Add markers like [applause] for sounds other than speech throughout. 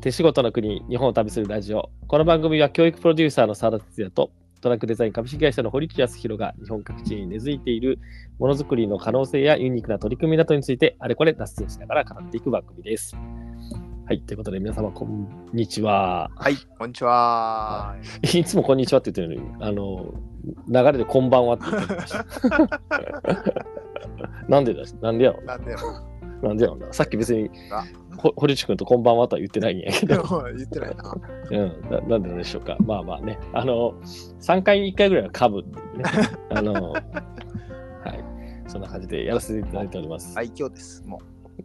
手仕事の国、日本を旅するラジオ。この番組は教育プロデューサーの澤田哲也とトラックデザイン株式会社の堀内康弘が日本各地に根付いているものづくりの可能性やユニークな取り組みなどについてあれこれ脱線しながら語っていく番組です。はい、ということで皆様こんにちは。はい、こんにちは。いつもこんにちはって言ってるのに、あの、流れでこんばんはって言ってました。[laughs] なんでだなんでやろなんでなんでやろな。さっき別に堀内君とこんばんはとは言ってないんやけど。[laughs] 言ってないな。うん、ななんでなんでしょうか。まあまあね、あの、3回に1回ぐらいは噛むっていうね。[laughs] あの、はい。そんな感じでやらせていただいております。愛嬌です。も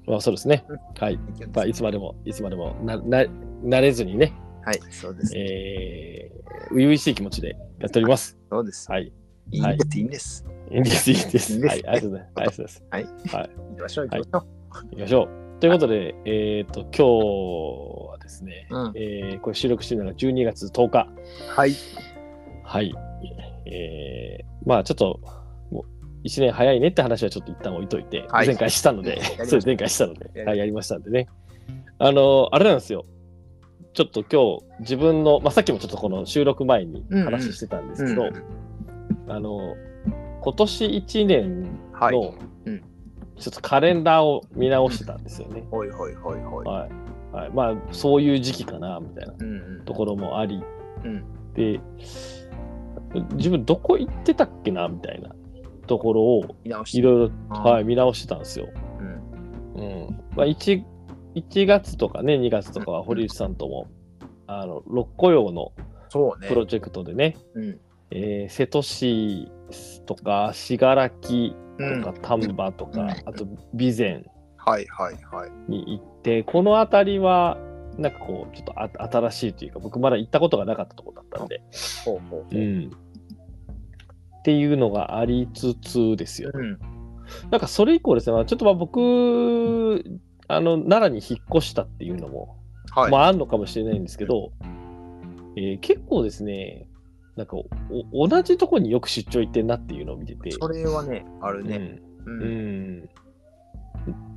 まあそうですねうん。はい。まあいつまでも、いつまでもな、な、慣れずにね、はい、そうです。えー、初々しい気持ちでやっております。そうです。はい。いいんです、いいんです。いいです、いいです。いいですはい。ありがとうございます。ありがとうございます。はい。はい。行きましょう、行きましょう。行きましょう。ということで、えっ、と、今日はですね、うんえーこれ収録しているのが12月10日。はい。はい。えー、まあちょっと、もう1年早いねって話はちょっと一旦置いといて、はい前回したので [laughs] そう前回したので、はい、やりましたんでね。あの、あれなんですよ。ちょっと今日、自分の、まあさっきもちょっとこの収録前に話してたんですけど、あの、今年1年はい。のうん、ちょっとカレンダーを見直してたんですよね。ほいほいほいほい。はい。はい、まあ、そういう時期かな、みたいなうんうん。ところもあり、うん。で、自分どこ行ってたっけなみたいなところを。いろいろ、はい、見直してたんですよ。うん。うんまあ、1, 1月とかね、2月とかは堀内さんとも、あの六甲用の。プロジェクトでね、うん。えー瀬戸市とか信楽うんとか丹波とか、うんあと備前はいはいはい。に行って、この辺りは、なんかこう、ちょっとあ新しいというか、僕まだ行ったことがなかったところだったんで、ほうほうほう。うん。っていうのがありつつですよ。うん。なんかそれ以降ですね、まあちょっとまあ僕、あの奈良に引っ越したっていうのも、はい。まああるのかもしれないんですけど、えー結構ですね、なんかお同じとこによく出張行ってんなっていうのを見てて、それはね、あるね。う。うんうんん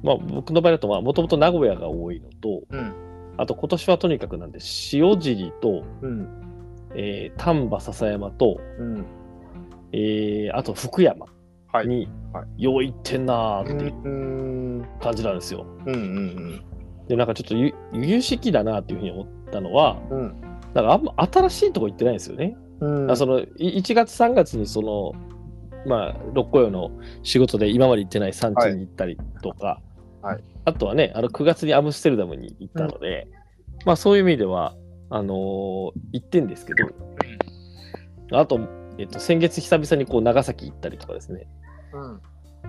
まあ、僕の場合だと、もともと名古屋が多いのと、うん。あと今年はとにかくなんで、塩尻と、うん。えー丹波篠山と、うん。えーあと福山はい。に、はいよう行ってんなーっていううん。感じなんですよ。うんうんで、なんかちょっとゆ由々しきだなっていうふうに思ったのは、うん。うん。なんかあんま新しいとこ行ってないんですよね。うんあそのい1月3月にその、まあ、六甲用の仕事で今まで行ってない産地に行ったりとか、はいはいあとはね、あの9月にアムステルダムに行ったので、まあそういう意味では、あのー行ってんですけど、あと、えっと、先月久々にこう長崎行ったりとかですね、うん。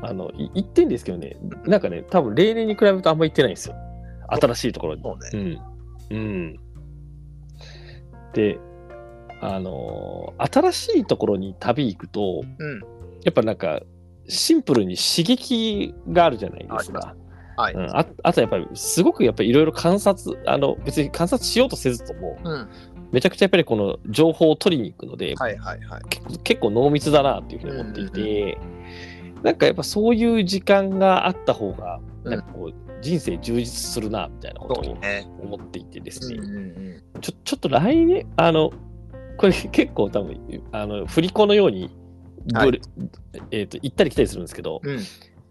あのい行ってんですけどね、なんかね、多分例年に比べるとあんま行ってないんですよ。新しいところに。そうね。うん。うん。で、あのー新しいところに旅行くと、うん。やっぱなんか、シンプルに刺激があるじゃないですか。はい。うん、ああとやっぱり、すごくやっぱりいろいろ観察、あの、別に観察しようとせずとも、うん。めちゃくちゃやっぱりこの情報を取りに行くので、はいはいはい。結構結構濃密だなっていうふうに思っていて、なんかやっぱそういう時間があった方が、うんなんかこう、人生充実するな、みたいなことを。思っていてですね、うんうんちょちょっと来年、あの、これ結構多分、あの、振り子のように、はいえーと、行ったり来たりするんですけど、うん。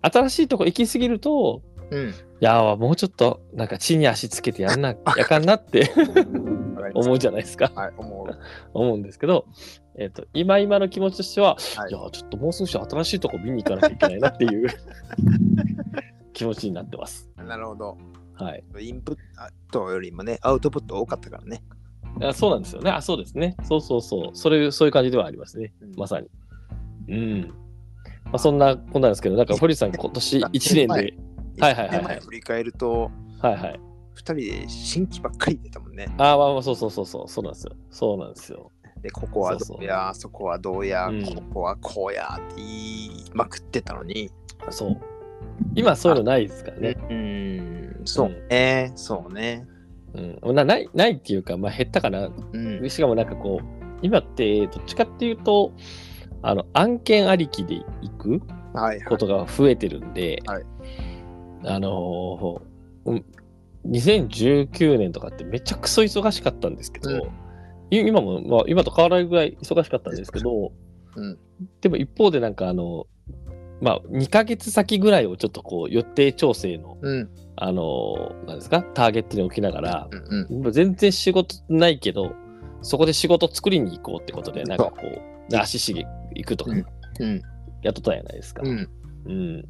新しいとこ行き過ぎると、うん。いやー、もうちょっと、なんか地に足つけてやんな、[laughs] やかんなって思うじゃないですか。はい、思う。思うんですけど、えっ、と、今今の気持ちとしては、はいい、やー、ちょっともう少し新しいとこ見に行かなきゃいけないなっていう [laughs] 気持ちになってます。なるほど。はい。インプットよりもね、アウトプット多かったからね。あそうなんですよね。あ、そうですね。そうそうそう。それ、そういう感じではありますね。うんまさに。うん。まあ、そんなこんなんですけど、なんか堀さん、今年1年で、はいはいはい振り返ると、はいはい。二人で新規ばっかり出たもんね。あーまあまあ、そうそうそうそう、そうなんですよ。そうなんですよ。で、ここはどうや、そこはどうや、うんここはこうやって言いまくってたのに。そう。今そういうのないですからね。うん、そうね、そうね。うん。なないないっていうか、まあ減ったかな。うん。しかもなんかこう、今ってどっちかっていうと、あの案件ありきで行くはいはい。ことが増えてるんで、はいあのーうん2019年とかってめちゃくそ忙しかったんですけど、うんい今も、まあ、今と変わらないぐらい忙しかったんですけど、うんでも一方でなんかあの、まあ、2ヶ月先ぐらいをちょっとこう予定調整の、うん。あの、なんですか、ターゲットに置きながら、うんうん。全然仕事ないけど、そこで仕事作りに行こうってことで、なんかこう、足しげ行くとかうんうん。やっとったじゃないですか。うん。うん、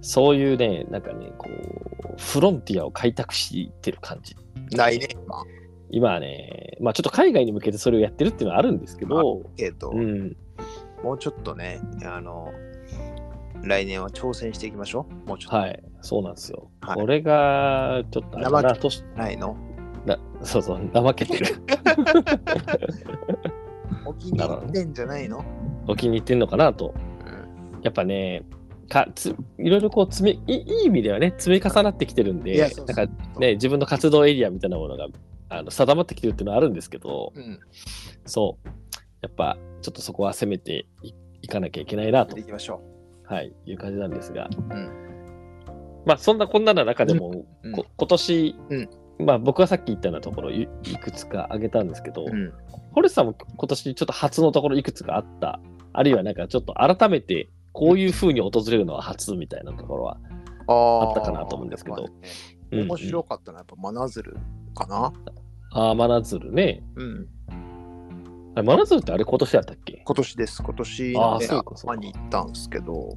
そういうね、なんかね、こう、フロンティアを開拓してる感じ。ないね。まあ、今はね、まあちょっと海外に向けてそれをやってるっていうのはあるんですけど、けど、うん、もうちょっとね、あの、来年は挑戦していきましょう。もうちょっと。はい、そうなんですよ。はいこれが、ちょっとあれだな、いの？なそうそう、怠けてる。[laughs] お気に入ってんじゃないの？お気に入ってんのかなと。うん。やっぱね、かついろいろこう積みいいいい意味ではね、積み重なってきてるんで、いやそうそうなんかね、自分の活動エリアみたいなものがあの定まってきてるっていうのはあるんですけど、うん。そう、やっぱちょっとそこは攻めていいかなきゃいけないなとで、いきましょはい、いう感じなんですが、うんまあそんなこんなな中でも、うんこ今年、うんまあ僕はさっき言ったようなところいいくつか挙げたんですけど。ホルスさんも今年ちょっと初のところいくつかあった、あるいはなんかちょっと改めてこういう風に訪れるのは初みたいなところは、ああったかなと思うんですけど面白かったのはやっぱ真鶴かな。ああ、真鶴ね。うん。あれ真鶴ってあれ今年だったっけ？今年です。今年あのねーそうかそうか頭に行ったんですけど、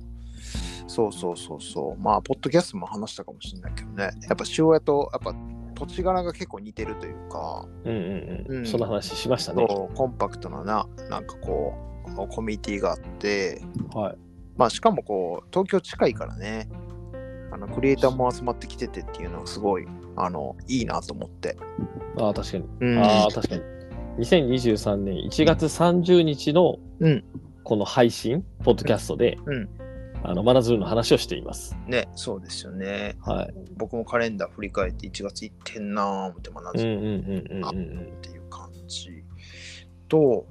そうそうそうそう。まあ、ポッドキャストも話したかもしれないけどね。やっぱ塩屋と、やっぱ土地柄が結構似てるというか、うんうんうん。うんその話しましたね。コンパクトなな、なんかこう、コミュニティがあって、はい。まあ、しかもこう、東京近いからね、あのクリエイターも集まってきててっていうのがすごい、あの、いいなと思って。ああ、確かに。うんああ、確かに。2023年1月30日のうんこの配信、ポッドキャストで、うんあの真鶴の話をしています。ね、そうですよね。はい。僕もカレンダー振り返って1月行ってんなぁ思って学ぶうんうんうんうんうんっていう感じと、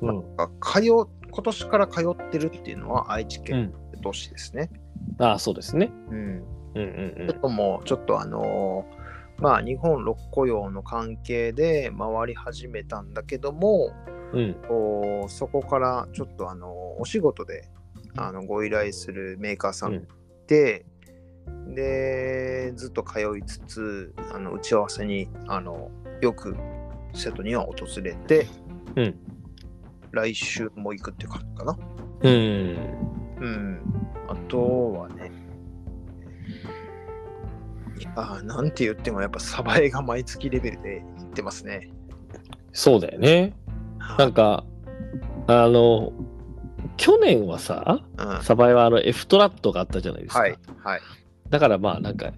うん。うんあ通今年から通ってるっていうのは愛知県都市ですね。ああ、そうですね。うん。うんうんちょっともうちょっとあのーまあ日本六雇用の関係で回り始めたんだけども、うん。うん。こうそこからちょっとあのお仕事であのご依頼するメーカーさんで、でずっと通いつつあの打ち合わせにあのよく瀬戸には訪れて、うん来週も行くって感じかな。うん。うん。あとはね、いやーなんて言ってもやっぱサバエが毎月レベルで行ってますね。そうだよね。なんか、あの、去年はさ、うん、はサバイはあの F トラットがあったじゃないですか。い、はい、だからまあなんか、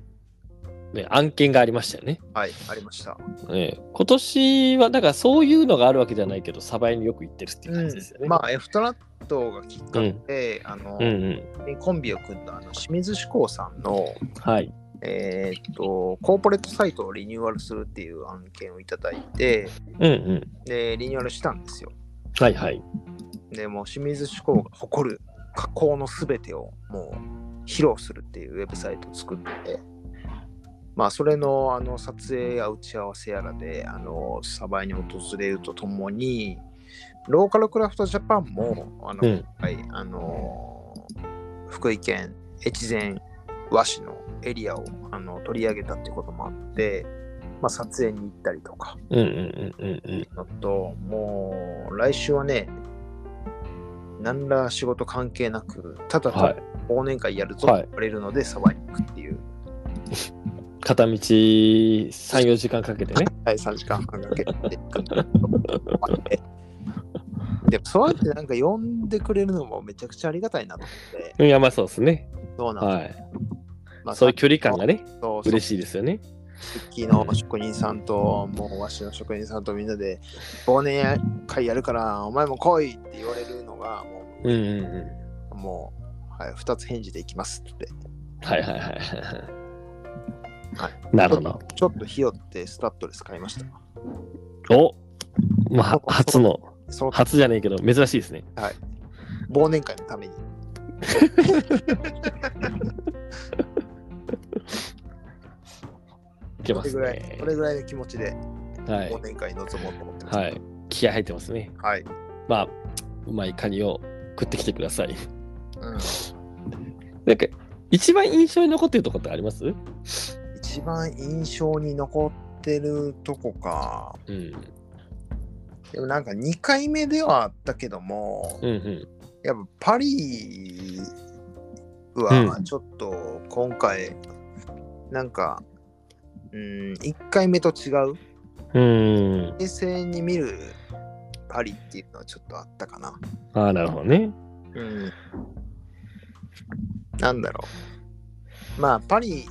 ね、案件がありましたよね。はい、ありました。ね今年は、だからそういうのがあるわけじゃないけど、サバイによく行ってるっていう感じですよね。まあ、F トラットがきっかけで、あの、うんうん。コンビを組んだあの清水志向さんの、はい。えーっと、コーポレートサイトをリニューアルするっていう案件をいただいて、うんうん。で、リニューアルしたんですよ。はいはい。で、もう清水志向が誇る加工のすべてをもう披露するっていうウェブサイトを作って、まあ、それのあの撮影や打ち合わせやらで、あの、サバイに訪れるとともに、ローカルクラフトジャパンも、あの、うん。はい、あのー福井県越前和紙のエリアをあの取り上げたってこともあって、まあ、撮影に行ったりとかうんうんうんうんうん。のともう来週はね何ら仕事関係なくただはい。忘年会やるぞはいと言われるので、サバイに行くっていう、[laughs] 片道3、4時間かけてね。[laughs] はい、3時間半かけて [laughs] でもそうやってなんか呼んでくれるのもめちゃくちゃありがたいなと思って、いや、まあそうですね。そうなんですはい。まあそういう距離感がね、そう嬉しいですよね。漆器の職人さんと、もう和紙の職人さんとみんなで、忘年会やるから、お前も来いって言われるのが、もうんうんうん。う、もう、はい、2つ返事で行きますって。はいはいはいはい。はなるほど。ちょっとひよってスタッドレス買いました。おまあ、[laughs] は初の、初じゃねえけど、珍しいですね。忘年会のために。[laughs] けますこれぐらい。れぐらいの気持ちではい忘。年会に臨もうと思ってます。はい。気合入ってますね。はい。まあ、うまいカニを食ってきてください。うんなんか、一番印象に残ってるとこってあります？一番印象に残ってるとこか。うん。でもなんか2回目ではあったけども、うんうん。やっぱパリうはちょっと今回、なんか、うん、1回目と違う、うん。冷静に見るパリっていうのはちょっとあったかな。ああ、なるほどね。うん。なんだろう。まあ、パリ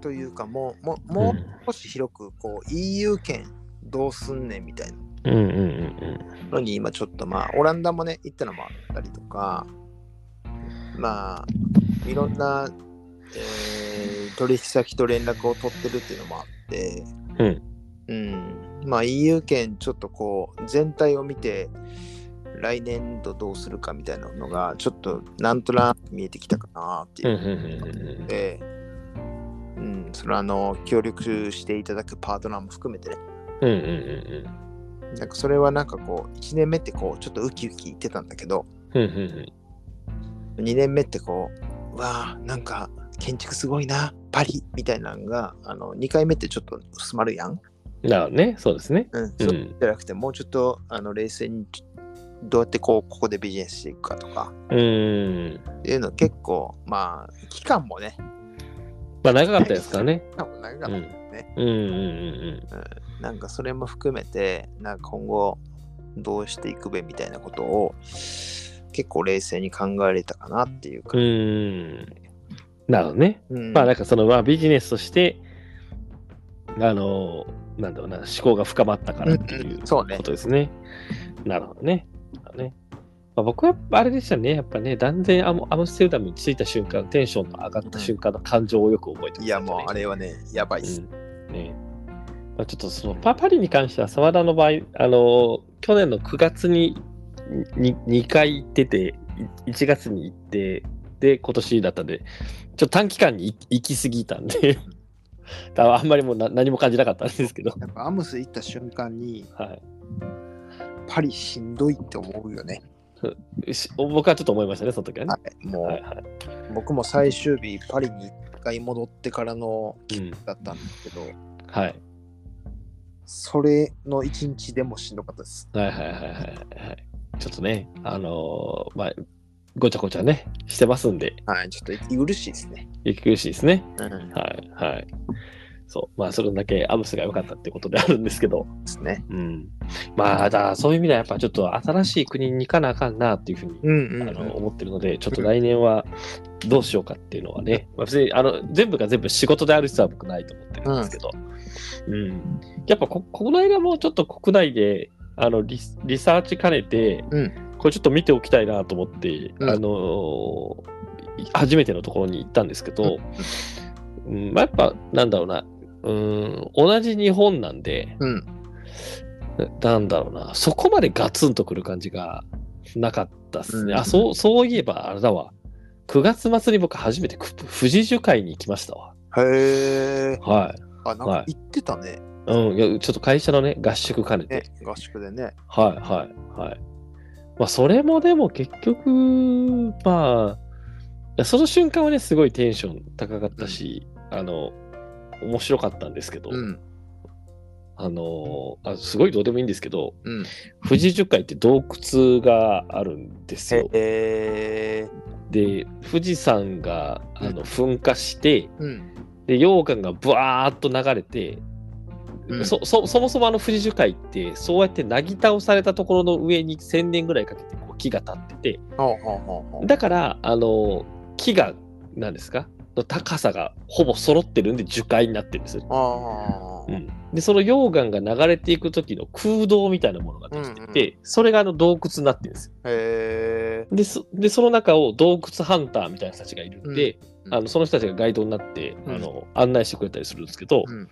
というか、もう、もうもう少し広く、こう、EU 圏どうすんねんみたいなうんうんうんのに、今ちょっとまあ、オランダもね、行ったのもあったりとか、まあ、いろんな、えー取引先と連絡を取ってるっていうのもあって、うん。うん、まあ EU 圏ちょっとこう全体を見て来年度どうするかみたいなのがちょっとなんとなく見えてきたかなってうん。いう。うんうんうんうんので、うん、それはあの協力していただくパートナーも含めてね、うんうんなんかそれはなんかこう1年目ってこうちょっとウキウキ言ってたんだけど、うんうんうん。2年目ってこう、うわあなんか建築すごいな、パリみたいなのが、あの2回目ってちょっと薄まるやん。なるね。そうですね。うん、うんそうじゃなくて、もうちょっとあの冷静にどうやってこうここでビジネスしていくかとかうん。っていうの結構、まあ、期間もね、まあ長かったですからね。期間も長かったよね、うんうんうんうんなんかそれも含めて、なんか今後どうしていくべみたいなことを結構冷静に考えれたかなっていうか。うん。うん。なるほどね。うんまあなんかそのまあビジネスとして、あの、なんだろうな、思考が深まったからっていうことですね。なるほどね。なるほどねまあ、僕はあれでしたね、やっぱね、断然アムアムステルダムに着いた瞬間、テンションの上がった瞬間の感情をよく覚えてます、いや、もうあれはね、やばいっす。うんねまあ、ちょっとそのパパリに関しては、澤田の場合、あの去年の9月にに2回行ってて、い1月に行って、で、今年だったんで、ちょっと短期間に行行き過ぎたんで、あんまりもうな何も感じなかったんですけど、やっぱアムス行った瞬間に、はいパリしんどいって思うよね。し僕はちょっと思いましたね、その時はね。はい、もう、はいはい僕も最終日、パリに1回戻ってからのうんだったんですけど、はいそれの1日でもしんどかったです。はいはいはいはいはい。ちょっとね、あのーまあ、ごちゃごちゃね、してますんで、はい、ちょっと息苦しいですね。息苦しいですね。うん、ではいはい。そう、まあ、それだけアムスが良かったってことであるんですけど、すね。うん。まあ、だそういう意味ではやっぱちょっと新しい国に行かなあかんなっていうふうに、うんうん、あの思ってるので、ちょっと来年はどうしようかっていうのはね、まあ、別にあの全部が全部仕事である必要は僕ないと思ってるんですけど、うん。やっぱこ、この間もちょっと国内であのリスリサーチ兼ねて、うんこれちょっと見ておきたいなと思って、うんあのー初めてのところに行ったんですけど、うんまあ、やっぱなんだろうな、うん、同じ日本なんで、うん。ななんだろうな、そこまでガツンとくる感じがなかったっすね。うんあ、そう、そういえばあれだわ。9月末に僕初めてく富士樹海に行きましたわ。へえ。はい。あ、なんはいか行ってたね。うん、いやちょっと会社のね、合宿兼ねて。ね、合宿でね。はい、はい、はい。まあ、それもでも結局、まあ、その瞬間はね、すごいテンション高かったし、あの、面白かったんですけど、うん。あのあ、すごいどうでもいいんですけど、うん。富士樹海って洞窟があるんですよ。で、富士山があうんの噴火して、うん。で、溶岩がブワーっと流れて、うん。そそそもそもあの富士樹海って、そうやってなぎ倒されたところの上に1000年ぐらいかけてこう木が立ってて。だから、あの、木が、何ですか？の高さがほぼ揃ってるんで樹海になってるんですよ。で、その溶岩が流れていく時の空洞みたいなものができてて、うんそれがあの洞窟になってるんですよ。でそで、その中を洞窟ハンターみたいな人たちがいるんで、うん。あのその人たちがガイドになって、うん。あの案内してくれたりするんですけど、うん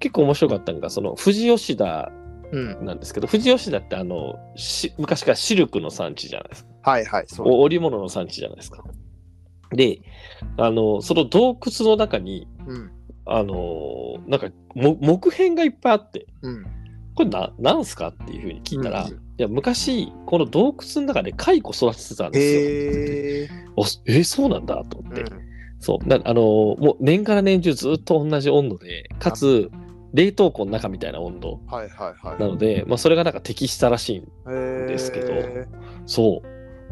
結構面白かったのが、その富士吉田うん。なんですけど、富士吉田ってあのし昔からシルクの産地じゃないですか。はいはい。そう。お織物の産地じゃないですか。で、あのその洞窟の中に、うん。あのーなんかも木片がいっぱいあって、うん。これななんすかっていうふうに聞いたら、うんいや昔、この洞窟の中で蚕育ててたんですよ。へえ。おえそうなんだと思って。うんそう。なあのーもう年から年中ずっと同じ温度で、かつ、冷凍庫の中みたいな温度はいはいはい。なので、まあ、それがなんか適したらしいんへですけどーそ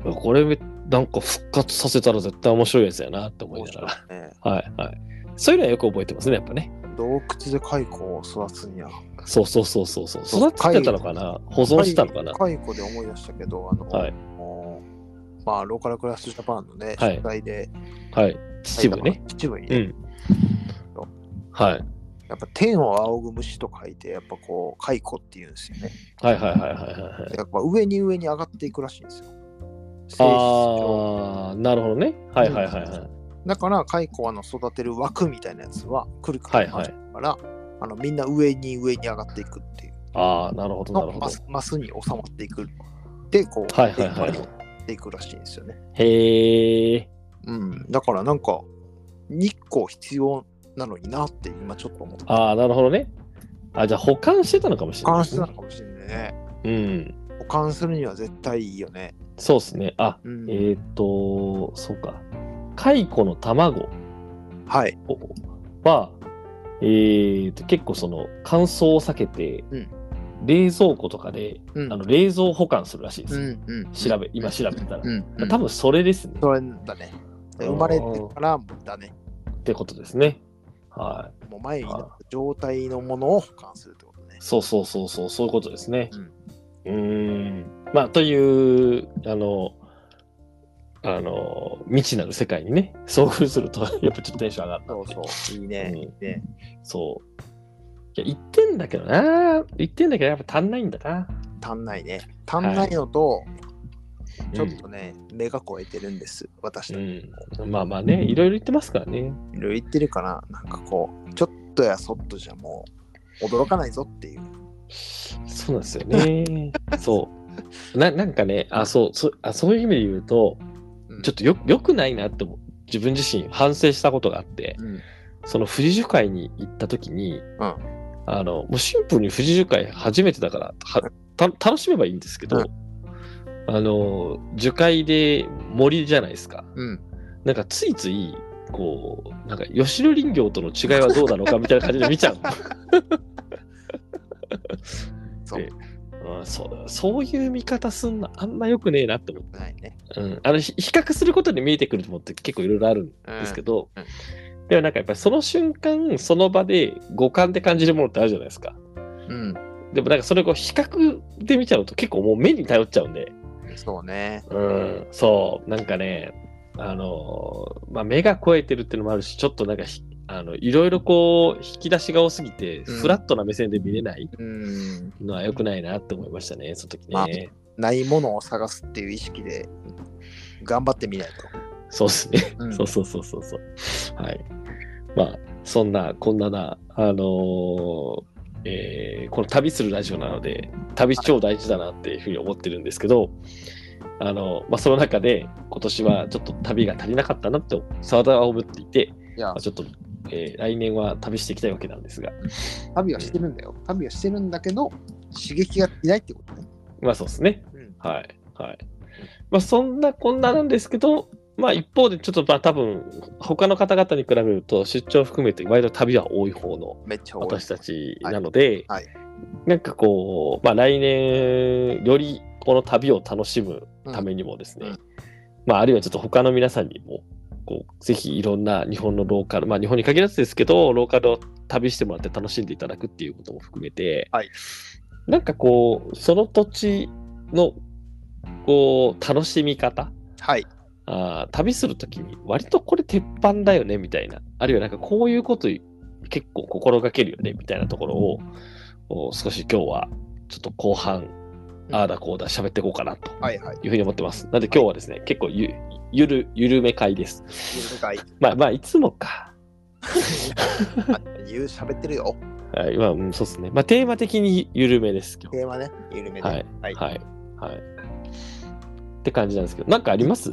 う。これめ、なんか復活させたら絶対面白いやつやなって思い面ながら。はいはい。そういうのはよく覚えてますね、やっぱね。洞窟で蚕を育つには。そうそうそうそうそう。育ててたのかな？保存してたのかな？蚕で思い出したけど、あの、はいまあ、ローカルクラスジャパンのね、はい取材で、はい。秩父ね。。秩父にね、うん。はい。やっぱ天を仰ぐ虫と書いて、やっぱこう、蚕っていうんですよね。はいはいはいはいはいはい。やっぱ上に上に上がっていくらしいんですよ。あー、なるほどね。はいはいはいはい。だから、蚕はあの育てる枠みたいなやつは、来るかはいはいらから、あのみんな上に上に上がっていくっていうあー、なるほどなるほど。のマスマスに収まっていく。で、こう、はいはいはいっていくらしいんですよね。へー。うん。だからなんか、日光必要なのになって今ちょっと思って。あー、なるほどね。あ、じゃあ保管してたのかもしれない保管してたのかもしれないね。うん。保管するには絶対いいよね。そうですね。あ、うん。えーっと、そうか。蚕の卵はい。は、えーっと、結構その乾燥を避けて、うん冷蔵庫とかで、うんあの冷蔵保管するらしいです。うんうん。調べ、今調べたら。うん、うん。多分それですね。それだね。で生まれてからだね。ってことですね。はい。もう前になった状態のものを保管するってことね。そうそうそうそう、そういうことですね。うーん。まあ、という、あの、あの、未知なる世界にね、遭遇すると、[laughs] やっぱちょっとテンション上がった。そうそう。いいね。うんいいね。そう。いや、言ってんだけどな。言ってんだけど、やっぱ足んないんだな。足んないね。足んないのと、ちょっうんとね、目が超えてるんです。私たち。うん。まあまあね、いろいろ言ってますからね。いろいろ言ってるから、なんかこう、ちょっとやそっとじゃもう、驚かないぞっていう。そうなんですよね。[laughs] そう。ななんかね、あ、そう、そあそういう意味で言うと、うんちょっとよよくないなって自分自身反省したことがあって、うん。その富士樹海に行った時に、うんあの、もうシンプルに富士樹海初めてだから、はた楽しめばいいんですけど、うんあの、樹海で森じゃないですか。うん。なんかついつい、こう、なんか吉野林業との違いはどうなのかみたいな感じで見ちゃう。[laughs] そう。でうん、そうそういう見方すんのあんま良くねえなって思って、ないね。うん、あのひ比較することで見えてくるものって結構いろいろあるんですけど、うんでもなんかやっぱりその瞬間その場で五感で感じるものってあるじゃないですかうん。でもなんかそれを比較で見ちゃうと結構もう目に頼っちゃうんで、そうね。うん、そうなんかねあのーまあ目が肥えてるっていうのもあるしちょっとなんかひあのいろいろこう引き出しが多すぎて、うんフラットな目線で見れないうん。のは良くないなって思いましたねその時ね、まあないものを探すっていう意識で、頑張ってみないそうですね。と。うんそうそうそうそうそう。はい。まあ、そんな、こんなな、あのーえーこの旅するラジオなので、旅超大事だなっていうふうに思ってるんですけど、あの、まあ、その中で、今年はちょっと旅が足りなかったなって、沢田は思っていて、いやまあ、、ちょっと、えー来年は旅していきたいわけなんですが、旅はしてるんだよ。旅はしてるんだけど、刺激がいないってことね。まあそうですね。うん。はい。はい。まあそんなこんななんですけど、まあ一方でちょっとまあ多分他の方々に比べると出張含めて割と旅は多い方の。私たちなので、はい。なんかこう、まあ来年よりこの旅を楽しむためにもですね、うんうん。まああるいはちょっと他の皆さんにも、こうぜひいろんな日本のローカル、まあ日本に限らずですけど、ローカルを旅してもらって楽しんでいただくっていうことも含めて、はい。なんかこう、その土地のこう楽しみ方、はい。あー旅するときに割とこれ鉄板だよねみたいな、あるいはなんかこういうこと結構心がけるよねみたいなところをお少し今日はちょっと後半、うんああだこうだ喋っていこうかなとはいはい。いうふうに思ってます。なんで今日はですね、結構ゆゆるゆるめ会です。ゆるかい。まあまあいつもか。[laughs] あ言う、喋ってるよ。はい、まあ、うんそうですね。まあテーマ的にゆるめです今日。テーマね。ゆるめで。はいはい。はい。はい。って感じなんですけど、なんかあります？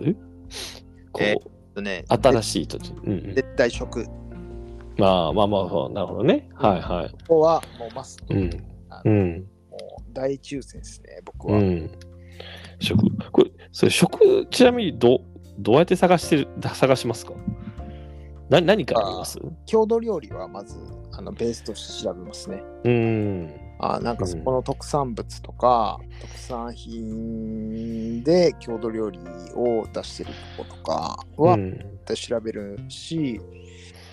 こう、えとね、新しい土地。うんうん絶対食。うまあまあまあそう、なるほどね。はいはい。ここはもうマスト、うん。うん。もう大抽選ですね、僕は。うん。食、これ、それ食、ちなみにど、どうやって探してる、探しますか？な何かあります？郷土料理はまずあのベースとして調べますね。うん。あなんかそこの特産物とか、特産品で郷土料理を出してるとことかはうん。調べるし、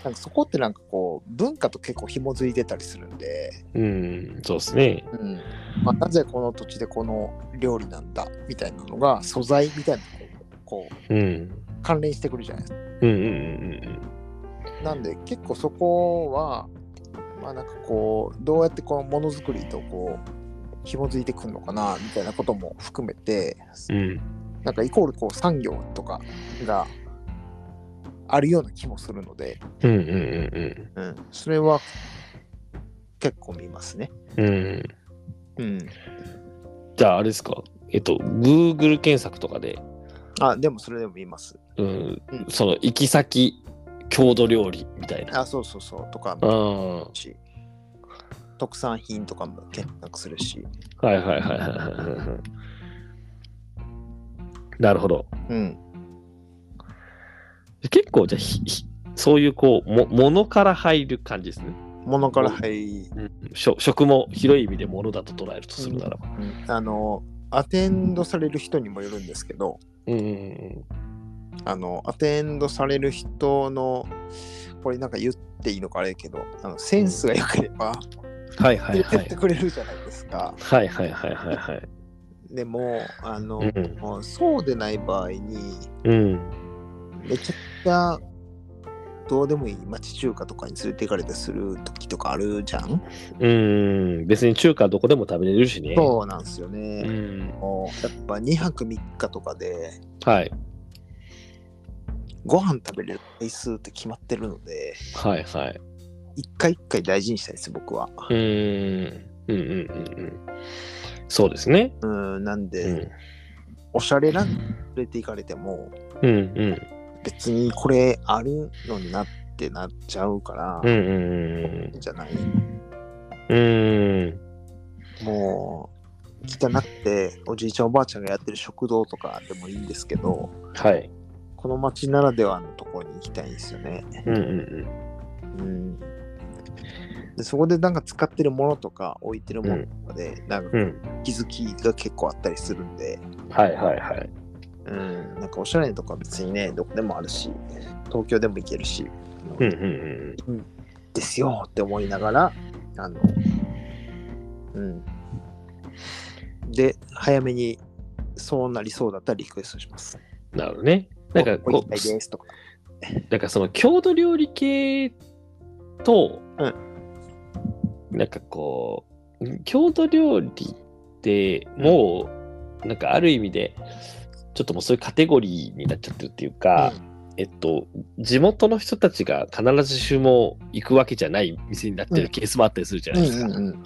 なんかそこってなんかこう文化と結構紐づいてたりするんで、うん。そうですね。うんまあ、なぜこの土地でこの料理なんだみたいなのが素材みたいなのこううん。関連してくるじゃないですか。うんうんうんなんで結構そこはまあなんかこうどうやってこのものづくりとこう紐づいてくるのかなみたいなことも含めてうん。うん。なんかイコールこう産業とかがあるような気もするので、うんうんうんうん、それは結構見ますね。うん。うん。うん、じゃあ、あれですか？えっと、Google 検索とかで、あでもそれでも見ます。うんうん、その行き先、郷土料理みたいな。あそうそうそう。とかうん。もはし特産品とかも検索するし、いはいはいはいはいはい。なるほど。うん、結構じゃあひひそういうこうもものから入る感じですね、ものから入り食食も広い意味でものだと捉えるとするならば。うん。あのアテンドされる人にもよるんですけど。うんうんあのアテンドされる人のこれなんか言っていいのかあれやけどあのセンスが良ければはいはいはいって。くれるじゃないですか。はいはいはいはいはい。でもあの、うんそうでない場合にうん。めちゃくちゃどうでもいい町中華とかに連れて行かれてする時とかあるじゃん、うん。別に中華どこでも食べれるしね。そうなんですようね。ん。もうやっぱ2泊3日とかではい。ご飯食べれる回数って決まってるのではいはい。一回一回大事にしたいです僕は。うん。うんうんうんうん。そうですね。うんなんで、うん。おしゃれランド連れて行かれてもうんうん。別にこれあるのになってなっちゃうから、うんうんうんじゃないうん。うん。もう汚くておじいちゃんおばあちゃんがやってる食堂とかでもいいんですけどはい。この町ならではのところに行きたいんですよね。うんうんうんでそこでなんか使ってるものとか置いてるものとかで、なんかうん。うん。気づきが結構あったりするんで、はいはいはい。うん、なんかおしゃれなとこは別にねどこでもあるし東京でも行けるし、うんうんうん。ですよって思いながら、あの、うん。で、早めにそうなりそうだったらリクエストします。なるほどね。なんかこここ行きたいですとか。う、なんかその郷土料理系と、うんなんかこう、郷土料理ってもう、なんかある意味で、ちょっともうそういうカテゴリーになっちゃってるっていうか、えっと、地元の人たちが必ずしも行くわけじゃない店になってるケースもあったりするじゃうなんいですか。うんうん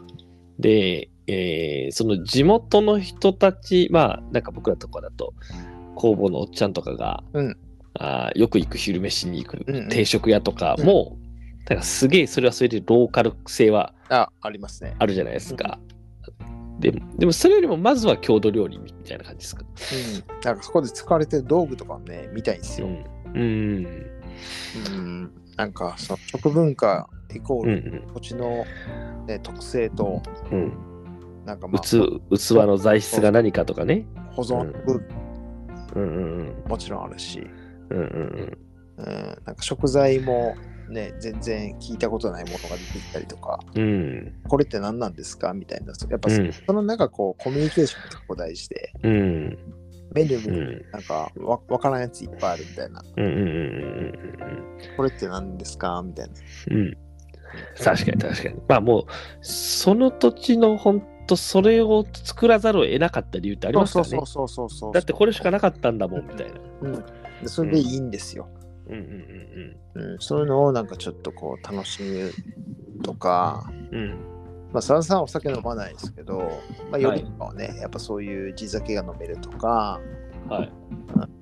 で、えーその地元の人たち、まあ、なんか僕らとかだと、工房のおっちゃんとかが、うんあーよく行く昼飯に行くうんうん定食屋とかも、なんかすげえそれはそれでローカル性はあ、ありますね。あるじゃないですか。でもでもそれよりもまずは郷土料理みたいな感じですか。うん。なんかそこで使われてる道具とかをね、見たいんですよ。うん。うん。うん。なんかその食文化イコーうんうルん。土地の、ね、特性と、うん。なんかまあ、器器の材質が何かとかね。保存部分うんうんもちろんあるし、うん。うんうんうん、なんか食材もね、全然聞いたことないものが出てきたりとか、うん。うん。これって何なんですか？みたいな、やっぱそ,、うんのなんかこう、コミュニケーションが結構大事で、うん。メニュー。なんかわわからんやついっぱいあるみたいな、うんうんうんうんこれって何ですか？みたいな。うんうん。確かに確かに。まあもう、その土地の本当それを作らざるを得なかった理由ってありますからねそう。そうそうそうそう。だってこれしかなかったんだもんみたいな。うん、でそれでいいんですよ、うんうんうん。そういうのをなんかちょっとこう楽しむとか、うん。まあ、さださんお酒飲まないですけど、まあ、夜とかはね、やっぱそういう地酒が飲めるとか、はい。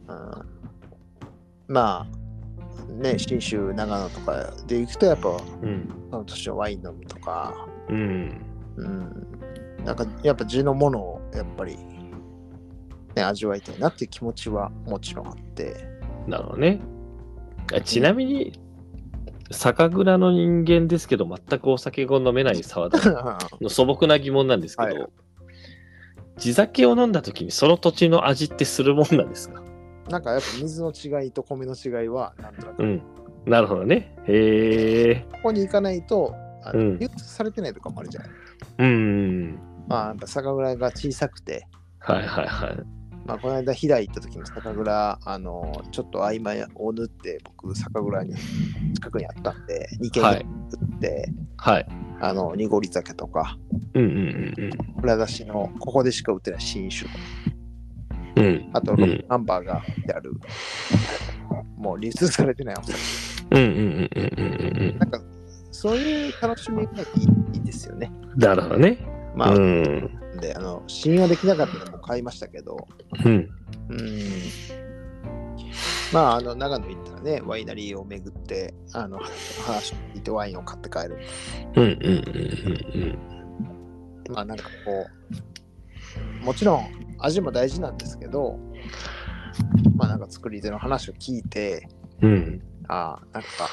うん、まあ、ね、信州、長野とかで行くと、やっぱ、うん。その年のワイン飲むとか、うん。うん、なんかやっぱ地のものをやっぱり、ね、味わいたいなっていう気持ちはもちろんあって、なるほどね。あちなみに、酒蔵の人間ですけど、全くお酒が飲めない沢田の [laughs] 素朴な疑問なんですけど、はい地酒を飲んだ時にその土地の味ってするもんなんですか？なんかやっぱ水の違いと米の違いはなんとなく、こうん。なるほどね。へえ。こに行かないと、あのうん流通されてないとかもあるじゃない。うん。まあ、やっぱ酒蔵が小さくて、はいはいはい。まあ、この間、飛騨行った時の酒蔵、あの、ちょっと合間を縫って、僕、酒蔵に近くにあったんで、2軒はい。行って、はい。あの、濁り酒とか、うんうんうん蔵出しの、ここでしか売ってない新酒とか、うん。うん。あと、うんナンバーが売ってある、もう流通されてないお酒。うんうんうんうんうんうんなんか、そういう楽しみがいいいいですよね。うん。なるほどね。まあ、うん。で、あの、信用できなかったのも買いましたけど、うん。うん。まあ、あの、長野行ったらね、ワイナリーを巡って、あの、話を聞いてワインを買って帰る。うんうんうんまあ、なんかこう、もちろん味も大事なんですけど、まあ、なんか作り手の話を聞いて、うんうん。うん。ああ、なんか、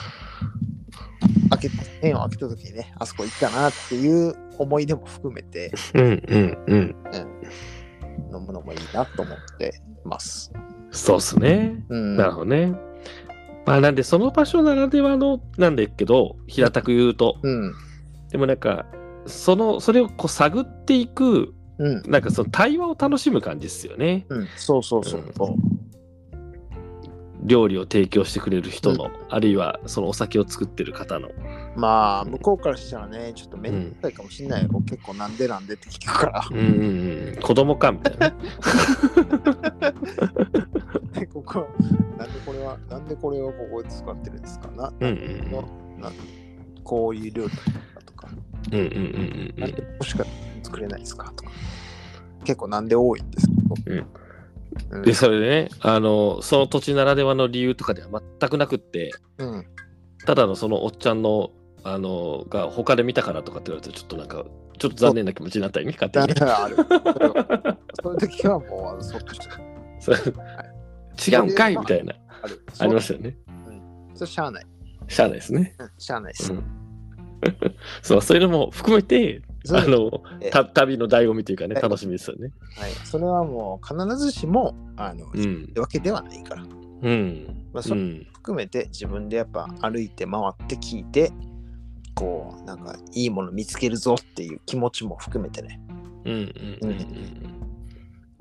開け、円を開けた時にね、あそこ行ったなっていう思い出も含めて、うんうんうん。飲むのもいいなと思ってます。そうっすね。うん。なるほどね。まあなんでその場所ならではのなんだけど、平たく言うと。うん。でもなんか、その、それをこう探っていく、うん。なんかその対話を楽しむ感じですよね。うん。そうそうそうそう。料理を提供してくれる人の、あるいはそのお酒を作ってる方の。まあ、向こうからしたらね、ちょっとめんどくさいかもしれないよ。結構なんでなんでって聞くから。うんうんうん。子供かみたいな [laughs] ね。でここ、なんでこれは、なんでこれをここで使ってるんですかな、うんうんのなこういう料理だとか、うんうんうんうんうなんん。でもしか作れないですかとか。結構なんで多いんですけど。うんで、それでね、あの、その土地ならではの理由とかでは全くなくって、うん。ただのそのおっちゃんの、あの、が他で見たからとかって言われると、ちょっとなんか、ちょっと残念な気持ちになったりね、勝手にね。[laughs] ある。そういう時はもう、あのそっとしてそう違うんかいみたいな、ある。ありますよね。それしゃあない。しゃあないですね。うんしゃあないです。うん [laughs] そう、そういうのも含めて、あのえ、た旅の醍醐味というかね、え楽しみですよね。はい、それはもう必ずしも、あの、いうんい。わけではないから。うん。まあ、そうれん。含めて自分でやっぱ歩いて回って聞いて、こう、なんかいいもの見つけるぞっていう気持ちも含めてね。うんうんうんうん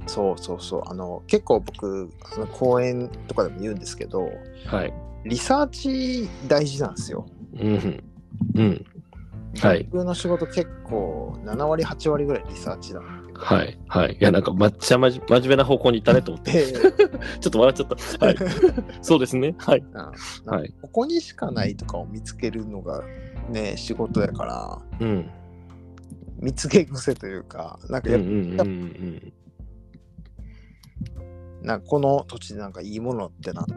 そうそうそう。あの、結構僕、あの講演とかでも言うんですけど、はい。リサーチ大事なんですよ。うん。うん。はい。僕の仕事結構7割、8割ぐらいリサーチだ。はい。はい。いや、なんか、めっちゃ真面真面目な方向に行ったねと思って、で、[laughs] ちょっと笑っちゃった。はい。そうですね。はい。なはいここにしかないとかを見つけるのがね、仕事やから、うん。見つけ癖というか、なんかうんうやっんうんうんなんかこの土地でなんかいいものってなんだ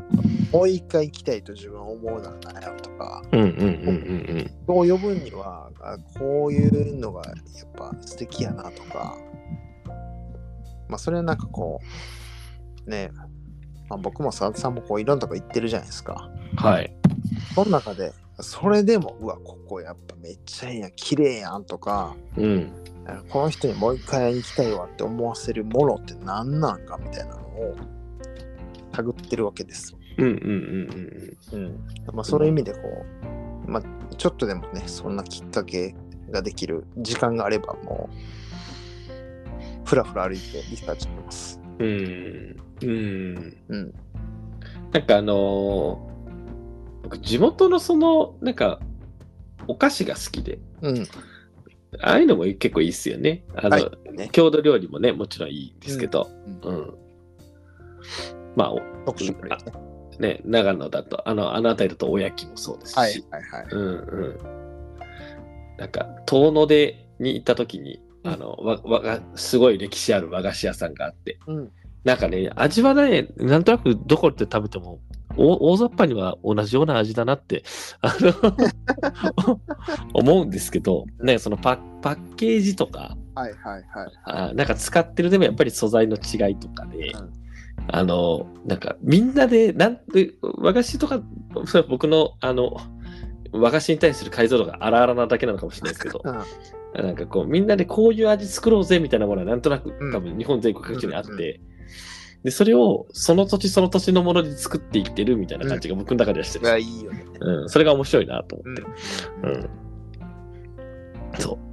もう一回行きたいと自分は思うならやとか、うん。うんうんうんうんそう呼ぶには、あこういうのがやっぱ素敵やなとか、まあそれはなんかこう、ね、まあ、僕も佐田さんもこういろんなとこ行ってるじゃないですか。うん。はい。その中で、それでも、うわ、ここやっぱめっちゃええやん、綺麗やんとか、うん。この人にもう一回行きたいわって思わせるものって何なんかみたいなのを探ってるわけです。うんうんうんうん。まあそういう意味でこう、まあちょっとでもね、そんなきっかけができる時間があればもう、ふらふら歩いてリサーチしてます。うん。うん。うん。うん。なんかあのー僕、地元のその、なんか、お菓子が好きで、うん。ああいうのも結構いいっすよね。あの、はい。ね。郷土料理もね、もちろんいいんですけど、ううん。まあ、お特ね。ね、長野だと、あの、あの辺りだとおやきもそうですし、はいはいはい。うんうん。なんか、遠野でに行った時に、あの、わわがすごい歴史ある和菓子屋さんがあって、うん。なんかね、味はね、なんとなくどこで食べてもお大雑把には同じような味だなって、あの、[laughs] 思うんですけど、ね、そのパパッケージとか、はいはいはい。あなんか使ってるでもやっぱり素材の違いとかで、うん。あの、なんかみんなで、なんで、和菓子とか、僕の、あの、和菓子に対する解像度が荒々なだけなのかもしれないですけど、うん。なんかこう、みんなでこういう味作ろうぜみたいなものはなんとなくうん。多分日本全国各地にあって、で、それをその土地その土地のもので作っていってるみたいな感じが僕の中ではしてる、がいいよね。うん、それが面白いなと思うんって。うん。そう。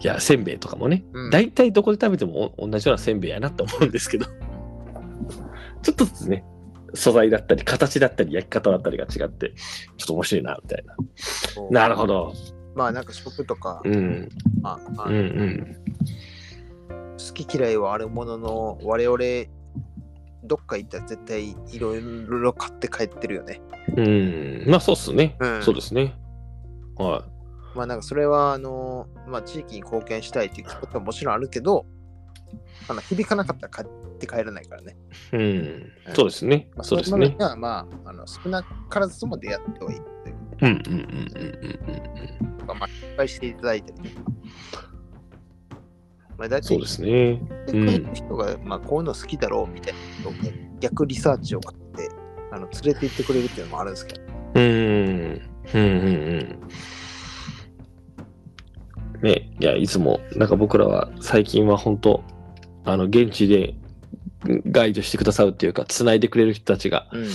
いや、せんべいとかもね、うん大体どこで食べてもお同じようなせんべいやなって思うんですけど、ちょっとずつね、素材だったり、形だったり、焼き方だったりが違って、ちょっと面白いな、みたいな。なるほど。まあなんか食とか、うん。まああうんうん。好き嫌いはあるものの、我々、どっか行ったら絶対いろいろ買って帰ってるよね。うん。まあ、そうっすね。うんそうですね。はまあなんかそれは、あの、まあ地域に貢献したいっていうことはもちろんあるけど、あの響かなかったら買って帰らないからね。い。うん。そうですね。まあ、そうですねまあ、あの少なからずとも出会ってはいいといううんうんうんうんうんか、まあ、失敗していただいたりとか。まあ、大うん。そう体ですね。言ってくれる人が、まあ、こういうの好きだろうみたいな人をね逆リサーチを買ってあの連れて行ってくれるっていうのもあるんですけど、うん。うんうんうん。ね、いや、いつも、なんか僕らは最近は本当、あの、現地でガイドしてくださるっていうか、つないでくれる人たちがうん、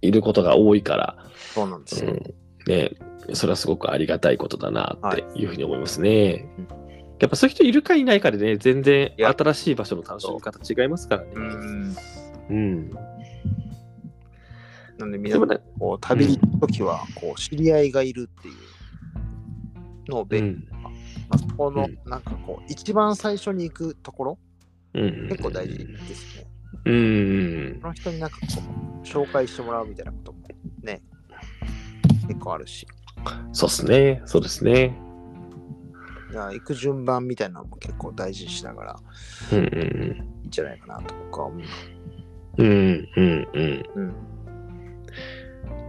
いることが多いから、そうなんですよ。うん、ね、それはすごくありがたいことだなっていうふうに思いますね。うんやっぱそういう人いるかいないかでね、全然新しい場所の楽しみ方違いますからね。うん、うん。なんで皆さんこう旅に行くときはこう知り合いがいるっていうのをべ、うん。まあ、そこのうんなんかこう一番最初に行くところうん。結構大事ですね。うんそ。の人になんかこう紹介してもらうみたいなこともね結構あるしそうですね。そうですね。行く順番みたいなのも結構大事にしながらうんうんいいんじゃないかなと僕は思う。うん。うんうんうん。うん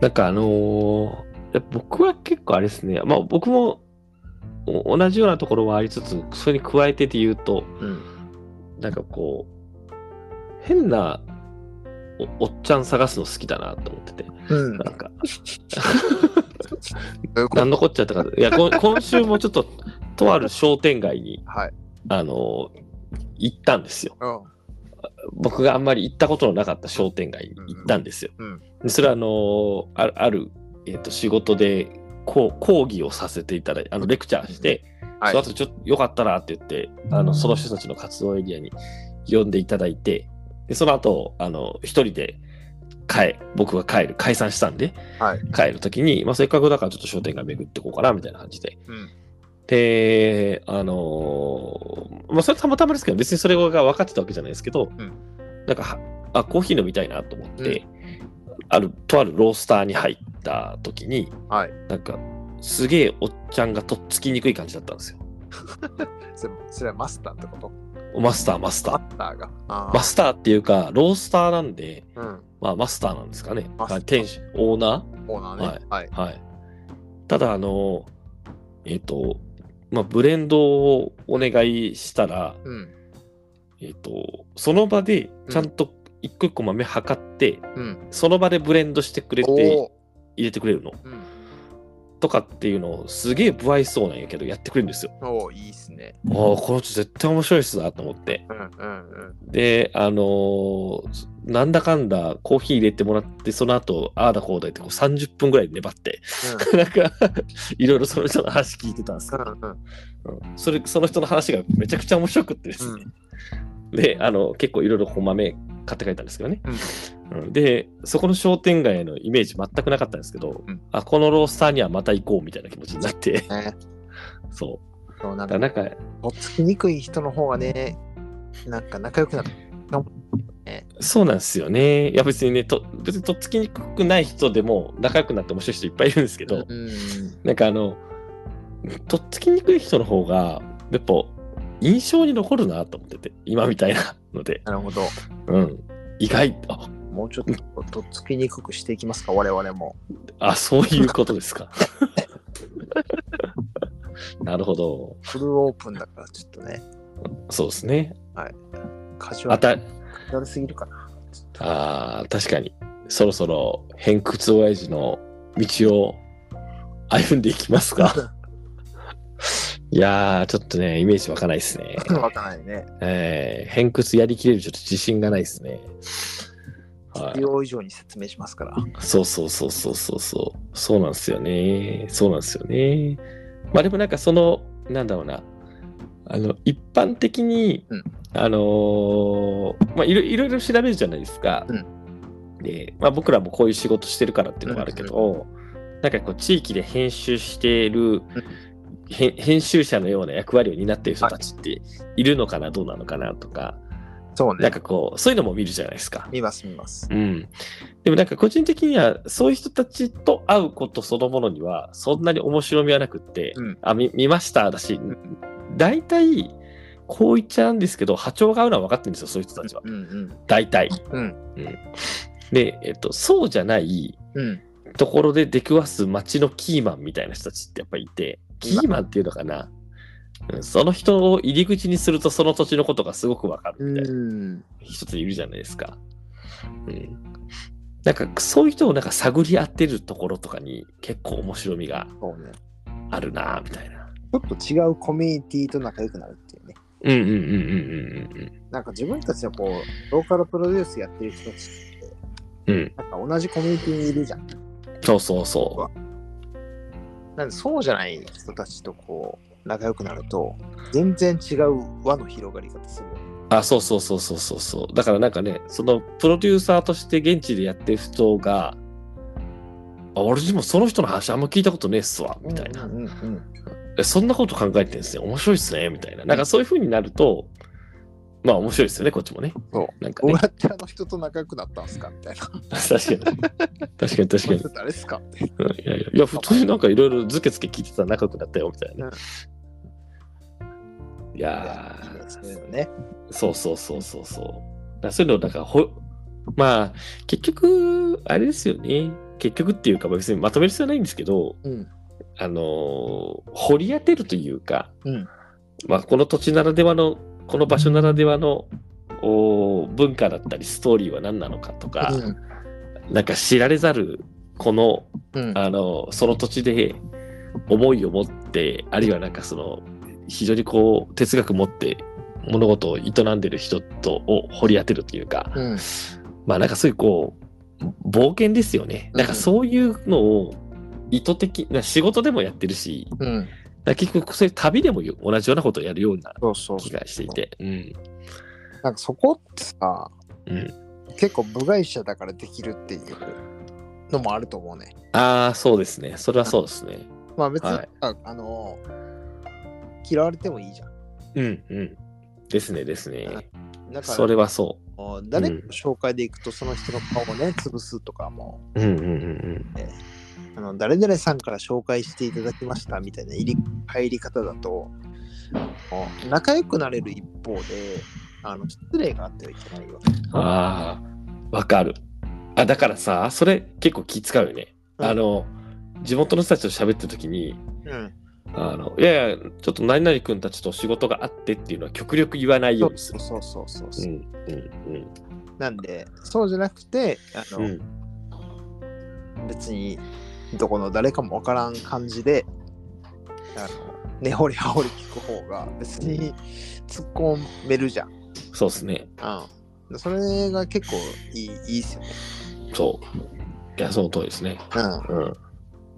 なんかあのー僕は結構あれですね。まあ僕もお同じようなところはありつつ、それに加えてで言うと、うんなんかこう、変なおおっちゃん探すの好きだなと思ってて。うんなんか、何 [laughs] のこっちゃったか。いや、こ今週もちょっと、とある商店街に、はい。あのー行ったんですよ。うん僕があんまり行ったことのなかった商店街に行ったんですよ。うんでそれはあのーあある、えー、と仕事でこう講義をさせていただいて、あのレクチャーして、はいその後ちょっとよかったなって言って、あのその人たちの活動エリアに呼んでいただいて、でその後あの一人で帰僕が帰る、解散したんで、はい。帰るときに、まあ、せっかくだからちょっと商店街巡ってこうかなみたいな感じで。うんで、あのーまあ、それたまたまですけど、別にそれが分かってたわけじゃないですけど、んなんかは、あ、コーヒー飲みたいなと思って、ある、とあるロースターに入った時に、はい。なんか、すげえおっちゃんがとっつきにくい感じだったんですよ。[laughs] それそれはマスターってこと？マスター、マスタマー。スターが。あーマスターっていうか、ロースターなんで、うん。まあ、マスターなんですかね。店主、オーナオーナーね。はい。ーはい。ただ、あの、えっ、と、まあ、ブレンドをお願いしたら、うん。えっ、と、その場でちゃんと一個一個豆測って、うん。その場でブレンドしてくれてお入れてくれるのうん。とかっていうのをすげえ不愛想なんやけどやってくれるんですよ。おーいいっすね。ああ、この人絶対面白いっすなと思って。うんうんうん。で、あのーなんだかんだコーヒー入れてもらって、その後、ああだこうだってこう30分ぐらい粘って、[laughs] なんか、いろいろその人の話聞いてたんですけど、うんうん。うんそれ、その人の話がめちゃくちゃ面白くってですね。で、あの、結構いろいろ豆買って帰ったんですけどね。うんで、そこの商店街へのイメージ全くなかったんですけど、うんあ、このロースターにはまた行こうみたいな気持ちになって、ね。そう。そうなんか、なんか、とっつきにくい人の方がね、なんか仲良くなる。そうなんですよね。いや別にね、と別にとっつきにくくない人でも仲良くなって面白い人いっぱいいるんですけど、うん。なんかあの、とっつきにくい人の方が、やっぱ印象に残るなと思ってて、今みたいなので、なるほど。うん。意外、あ、もうちょっととっつきにくくしていきますか、我々も。あ、そういうことですか。なるほど。フルオープンだからちょっとね、そうですね。カジュアルあた、カジュアルすぎるかな。あー確かに。そろそろ偏屈親父の道を歩んでいきますか。[laughs] いやー、ちょっとね、イメージ湧かないですね。わかんないね。えー、偏屈やりきれるちょっと自信がないですね。は必要以上に説明しますから。い、そうそうそうそうそうそう。そうなんですよね。そうなんですよね。まあでもなんかその、なんだろうな。あの、一般的に、うんあのーまあいろいろ調べるじゃないですか。うんで、まあ僕らもこういう仕事してるからっていうのがあるけど、なんかこう地域で編集している、編編集者のような役割を担っている人たちっているのかな、どうなのかなとか、そうねなん。かこう、そういうのも見るじゃないですか。見ます見ます。うん。でもなんか個人的には、そういう人たちと会うことそのものには、そんなに面白みはなくって、うんあ見、見ましただし、大体、こう言っちゃうんですけど、波長が合うのは分かってるんですよ、そういう人たちは。うんうん。大体。うん。で、えっと、そうじゃないうん。ところで出くわす街のキーマンみたいな人たちってやっぱりいて、キーマンっていうのかな。うんその人を入り口にするとその土地のことがすごく分かるみたいな。うん。一ついるじゃないですか。うん。なんかそういう人をなんか探り当てるところとかに結構面白みが。あるなみたいな。ちょっと違うコミュニティと仲良くなるっていうね。うんうんうんうんうんなんか自分たちのこう、ローカルプロデュースやってる人たちって、うん。うん。なんか同じコミュニティにいるじゃん。そうそうそなんでそうじゃない人たちとこう、仲良くなると、全然違う輪の広がり方するよね。う。あ、そうそうそうそうそうそう。だからなんかね、そのプロデューサーとして現地でやってる人が、あ俺でもその人の話あんま聞いたことねえっすわ、みたいな。うんうんうん。えそんなこと考えてんすね。面白いっすね、みたいな。なんかそういう風になると、まあ面白いですよね、こっちもね。そう。なんかねどう。やってあの人と仲良くなったん？すかみたいな。確かに。確かに確かに。誰っすかって。うんいやいや、いや普通になんかいろいろズケズケ聞いてたら仲良くなったよ、みたいな。いやーそういうのね。そうそうそうそうそう。だそういうの、だからほ、まあ、結局、あれですよね。結局っていうか、別にまとめる必要はないんですけど、うん。あのー掘り当てるというか、うん。まあ、この土地ならではの、この場所ならではのお文化だったり、ストーリーは何なのかとか、なんか知られざる、このうん。あの、その土地で思いを持って、あるいはなんかその、非常にこう、哲学持って物事を営んでる人とを掘り当てるというか、うん。まあなんかそういうこう、冒険ですよね。なんかそういうのを意図的な仕事でもやってるし、うん。だ結局そういう旅でも同じようなことをやるようなそうそう。気がしていて。うん。なんかそこってさ、うん。結構部外者だからできるっていうのもあると思うね。ああ、そうですね。それはそうですね。まあ別に、はいああの嫌われてもいいじゃん。うんうん。ですね、ですね。だから、それはそ誰かの紹介でいくとその人の顔をね、潰すとかも、う。うんうんうんあの誰々さんから紹介していただきましたみたいな入り入り方だと、仲良くなれる一方で、あの失礼があってはいけないよ。うん。ああ、わかる。あ、だからさ、それ結構気使うよね。うんあの、地元の人たちと喋った時に、うん。あの、いやいや、ちょっと何々君たちと仕事があってっていうのは極力言わないようにする。そうそうそうそうう。んうんなんで、そうじゃなくて、あの、うん。うん別にどこの誰かもわからん感じで、あの、根掘り葉掘り聞く方が別に突っ込めるじゃん。そうですね。うん。それが結構いいいいっすよね。そう。いや、その通りですね。うん。うん。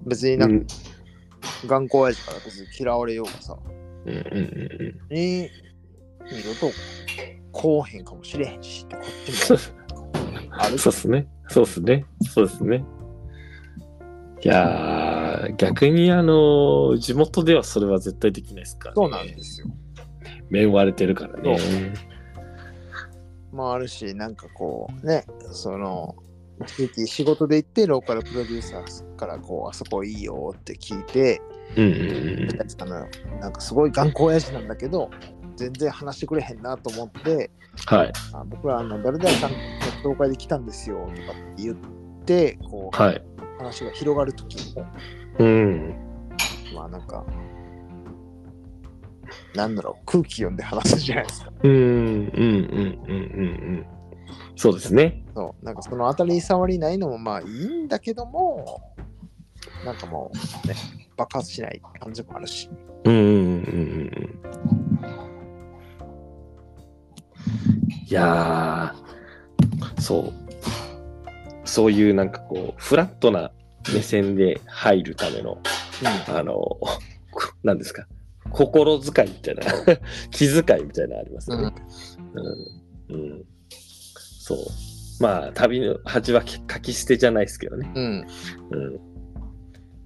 別になんか、頑固親父から別に嫌われようがさ、うんうんうんうん。に二度とこうへんかもしれへんしってこっちも [laughs] あるそうですね。そうですね。そうですね。いやー、逆にあの、地元ではそれは絶対できないですからね。そうなんですよ。面割れてるからね。まああるし、なんかこうね、その、仕事で行ってローカルプロデューサーからこうあそこいいよって聞いて、うんうんうんなんかすごい頑固親父なんだけど全然話してくれへんなと思ってはい。あ僕らあの誰々さんの紹介で来たんですよとかって言って、こう、はい。話が広がるときも、うん。まあなんか、なんだろう、空気読んで話すじゃないですか。うん、うん、うん、うん、うん。そうですね。そう、なんかその当たり障りないのもまあいいんだけども、なんかもうね、爆発しない感じもあるし。うん、うん、うん、うん。いやー、そう。そういうなんかこう、フラットな目線で入るための、あの、なんですか、心遣いみたいな、[laughs] 気遣いみたいなのありますよね。うん。うん。そう。まあ、旅の恥は書き捨てじゃないですけどね。うん。うん。うん。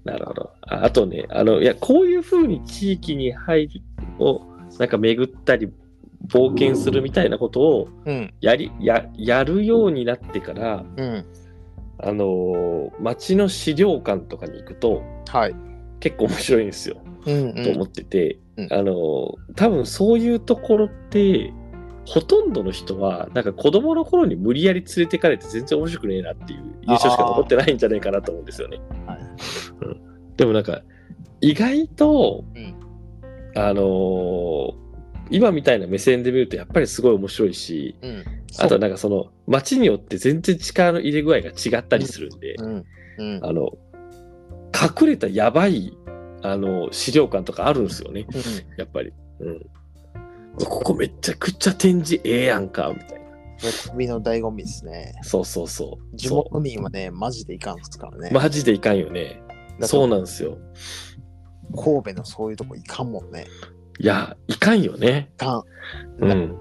なるほど。ああとね、あの、いや、こういうふうに地域に入るを、なんか巡ったり、冒険するみたいなことをうん。やり、や、やるようになってから、うん。あのー町の資料館とかに行くと、はい。結構面白いんですよ。うん、と思ってて、うんあのー多分そういうところって、ほとんどの人は、なんか子供の頃に無理やり連れてかれて全然面白くねえなっていう印象しか残ってないんじゃないかなと思うんですよね。はいうん、でもなんか、意外と、うんあのー今みたいな目線で見るとやっぱりすごい面白いし、うん。あとはなんかその街によって全然力の入れ具合が違ったりするんで、うん。うん。あの、隠れたやばい、あの、資料館とかあるんですよね。やっぱり。うん。ここめちゃくちゃ展示ええやんか、みたいな。旅の醍醐味ですね。そうそうそう。地元民はね、マジでいかんですからね。マジでいかんよね。だそうななんですよ。神戸のそういうとこいかんもんね。いや、いかんよね。いかん。うん。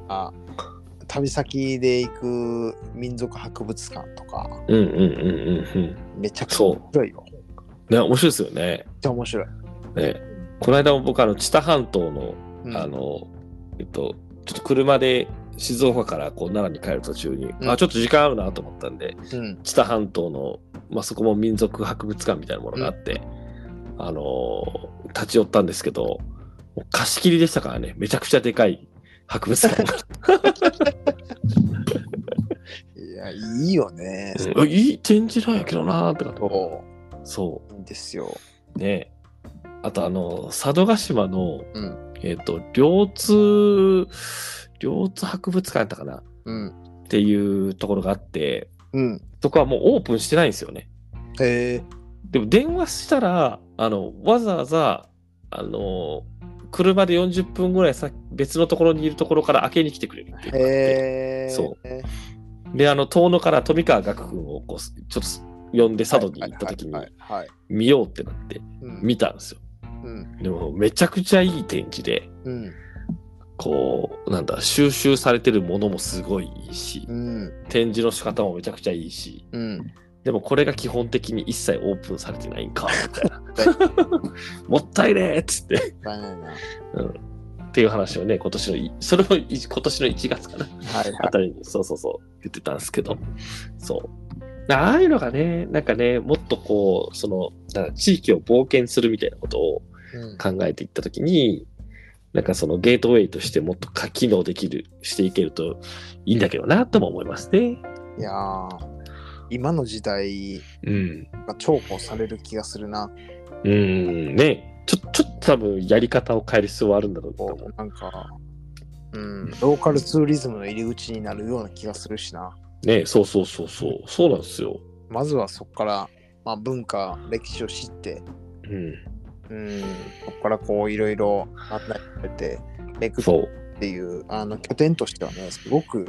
あ旅先で行く民族博物館とか、うんうんうんうんうん。めちゃくちゃ面白いよ。ね、面白いですよね。めっちゃ面白い。ね。この間も僕、あの、知多半島の、うんあの、えっと、ちょっと車で静岡からこう奈良に帰る途中に、うんあ、ちょっと時間あるなと思ったんで、うん。知多半島の、まあ、そこも民族博物館みたいなものがあって、あのー立ち寄ったんですけど、もう貸し切りでしたからね、めちゃくちゃでかい博物館が。いや、いいよね。うんいい展示なんやけどなーってかそそう。いいんですよ。う。ねあと、あの、佐渡島の、うん。えっ、と、両津、両津博物館やったかなうん。っていうところがあって、うん。そこはもうオープンしてないんですよね。へえ。でも電話したら、あの、わざわざ、あの、車で40分ぐらいさ別のところにいるところから開けに来てくれるっていう。そうで、あの、遠野から富川学君をこう、ちょっと呼んで佐渡に行った時に。見ようってなってうん見たんですよ。うん。でも、めちゃくちゃいい展示で、うん。こう、なんだ、収集されてるものもすごいいいしう、ん。展示の仕方もめちゃくちゃいいし、うん。でもこれが基本的に一切オープンされてないんか、[laughs] みたいな。もったいねーっつって。もったいないな。っていう話をね、今年のい、それもい今年の1月かな、はいはあたりに、そうそうそう、言ってたんですけど、そう。ああいうのがね、なんかね、もっとこう、その、なんか地域を冒険するみたいなことを。考えていったときに、なんかそのゲートウェイとしてもっとか機能できる、していけるといいんだけどな、とも思いますね。いやー今の時代うん。が重宝される気がするな。うん、ね。ちょ、ちょっと多分やり方を変える必要はあるんだろうと思こうなんか、うん、ローカルツーリズムの入り口になるような気がするしな。う。ね、そうそうそうそう。そうなんですよ。まずはそこから、まあ、文化、歴史を知って、うん。うん、そこからこういろいろ案内されて、めくっ。ていうあの拠点としてはね、すごく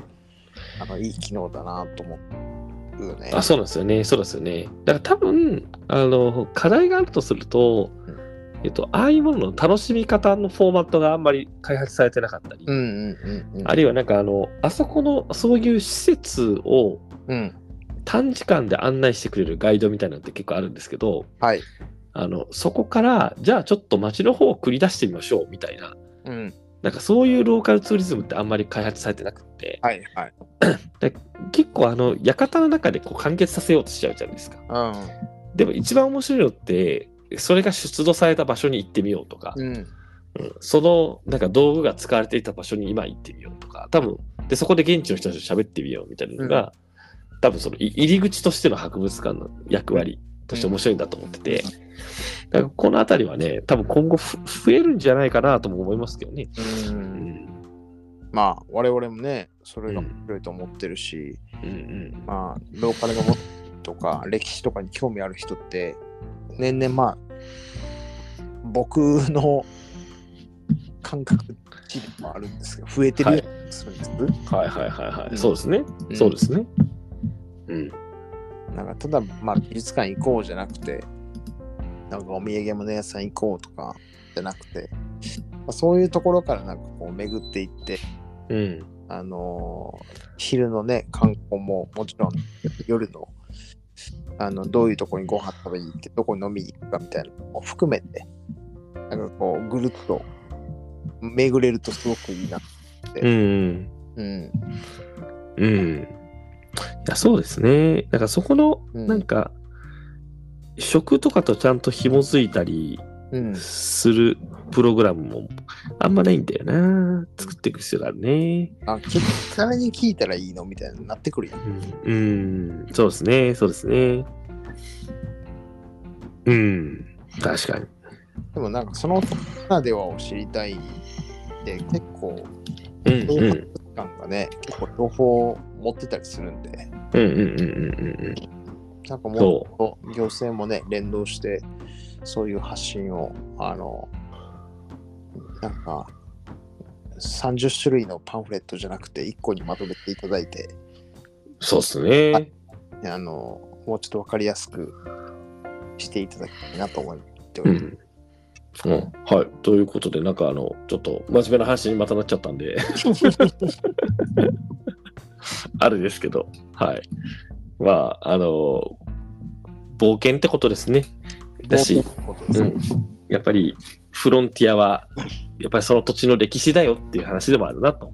あのいい機能だなと思うよね。あ、そうなんですよね。そうですよね。だから多分、あの、課題があるとすると、うんえっと、ああいうものの楽しみ方のフォーマットがあんまり開発されてなかったり。あるいはなんかあの、あそこのそういう施設をうん。短時間で案内してくれるガイドみたいなのって結構あるんですけど、はい。あの、そこから、じゃあちょっと街の方を繰り出してみましょうみたいな、うん。なんかそういうローカルツーリズムってあんまり開発されてなくって、はいはい。[clears throat] 結構あの、館の中でこう完結させようとしちゃうじゃないですか。うん。でも一番面白いのって、それが出土された場所に行ってみようとか、うん。うんそのなんか道具が使われていた場所に今行ってみようとか、多分、で、そこで現地の人たちと喋ってみようみたいなのが、多分そのい入り口としての博物館の役割として面白いんだと思ってて、だからこのあたりはね、多分今後ふ増えるんじゃないかなとも思いますけどね。う。うんん。まあ、我々もね、それが面白いと思ってるし、うんうん。まあ、ローカルがもとか、[laughs] 歴史とかに興味ある人って、年々まあ、僕の感覚値でもあるんですけど、増えてるような気がするんです。はいはいはいはい。うんそうですね。うんそうですね。うん。なんかただ、まあ、美術館行こうじゃなくて、なんかお土産物屋さん行こうとかじゃなくて、まあ、そういうところからなんかこう巡っていって、うん。あのー昼のね、観光ももちろん夜のあのどういうところにご飯食べに行って、どこに飲みに行くかみたいなのも含めて、なんかこうぐるっと巡れるとすごくいいな。うん。うん。うん。いや、そうですね。だからそこの、うんなんか、食とかとちゃんと紐づいたりうん。するプログラムもあんまないんだよな。作っていく必要があるね。あ、結局誰に聞いたらいいのみたいになってくるやん。うん、うん、そうですね。そうですね。うん。確かに。でもなんかそのならではを知りたいで結構うん、うん。うん、感がね、結構情報を持ってたりするんで、うん、うん、うん、うん。なんかもっそと行政もね、連動して、そういう発信を、あの、なんか、30種類のパンフレットじゃなくて、1個にまとめていただいて、そうですね。あの、もうちょっとわかりやすくしていただきたいなと思っております。うん。うん、はい。ということで、なんかあの、ちょっと真面目な話にまたなっちゃったんで、[laughs] [laughs] あれですけど、はい。まあ、あの、冒険ってことですね。だし、うん、やっぱりフロンティアは、やっぱりその土地の歴史だよっていう話でもあるなと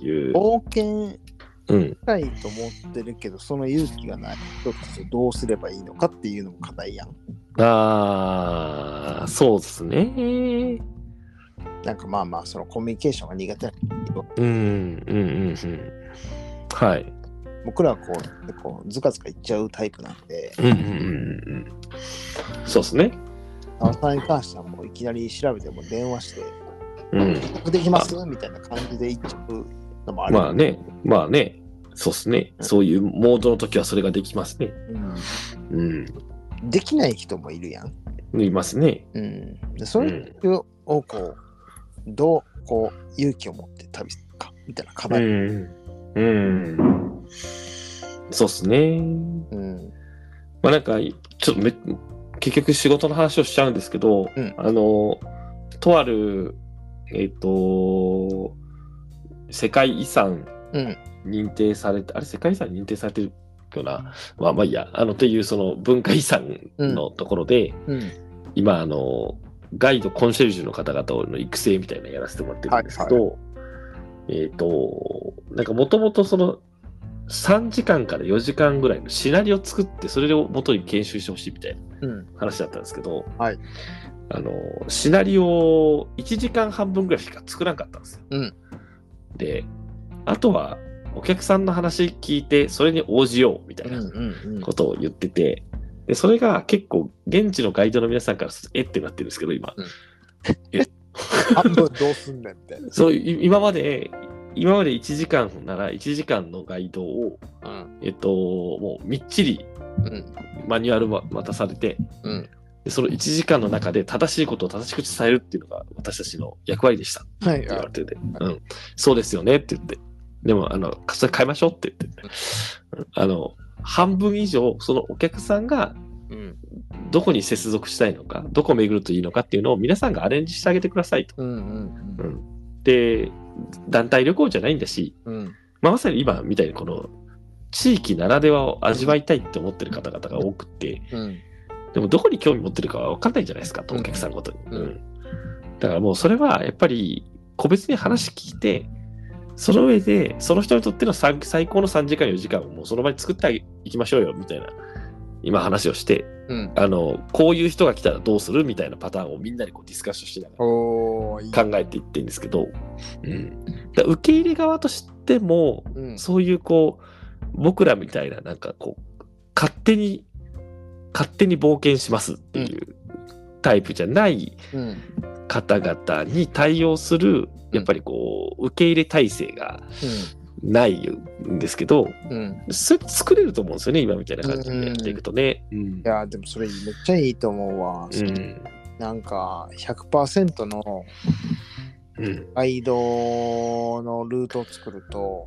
いう。冒険うん、したいと思ってるけど、その勇気がない人たどうすればいいのかっていうのも課題やん。ああ、そうですね。なんかまあまあ、そのコミュニケーションが苦手な人うん、うん、うん、うん。はい。僕らはこう、結構ズカズカいっちゃうタイプなんで、うん、うん、うんうん。そうですね。あのさんに関してはもういきなり調べても電話して、うん。僕できます？みたいな感じでいっちゃうのもある。まあね、まあね、そうですね。そういうモードの時はそれができますね。うんうん。できない人もいるやん。いますね。うん、でそういう人をこう、どうこう勇気を持って旅するかみたいな課う題。ん。うん。そうですね。うん。まあなんか、ちょっとめ、結局仕事の話をしちゃうんですけど、うんあの、とある、えっ、と、世界遺産うん。認定されて、あれ世界遺産認定されてるような、まあまあいいや、あの、っていうその文化遺産のところで、うん。今、あの、ガイド、コンシェルジュの方々の育成みたいなのやらせてもらってるんですけど、えっ、と、なんかもともとその、3時間から4時間ぐらいのシナリオを作って、それを元に研修してほしいみたいなうん。話だったんですけど、はいあの、シナリオを1時間半分ぐらいしか作らなかったんですよ。うんで、あとはお客さんの話聞いて、それに応じようみたいうん。なうん。うん。ことを言ってて、で、それが結構現地のガイドの皆さんからするとえってなってるんですけど、今。うんえ [laughs] 半分どうすんねんみたいな。そう、い今まで、今まで1時間なら1時間のガイドを、うん。えっと、もうみっちりうん。マニュアルは渡されて、うん。でその1時間の中で正しいことを正しく伝えるっていうのが私たちの役割でしたってはい。言われてて、うん、そうですよねって言って、でも、あの、それ変えましょうって言って、あの、半分以上、そのお客さんがうん。どこに接続したいのか、どこを巡るといいのかっていうのを皆さんがアレンジしてあげてくださいと。うん。うん。うん、で、団体旅行じゃないんだし、うん。まあ、まさに今みたいにこの地域ならではを味わいたいって思ってる方々が多くて、うん。でもどこに興味持ってるかは分かんないじゃないですかと、うんお客さんごとに。うんうんだからもうそれはやっぱり個別に話聞いて、その上でその人にとっての最最高の3時間4時間をもうその場に作っていきましょうよみたいな今話をして、うん。あの、こういう人が来たらどうするみたいなパターンをみんなでこうディスカッションしながら。考えていってるんですけど、うん、だ受け入れ側としても、うん。そういうこう、僕らみたいな、なんかこう、勝手に、勝手に冒険しますっていうタイプじゃないうん。方々に対応する、やっぱりこう、受け入れ体制がないんですけど、うん。うん。それ作れると思うんですよね、今みたいな感じでやっていくとね。うんい。や、でもそれめっちゃいいと思うわ。うん。なんか100%のうん。ガイドのルートを作ると、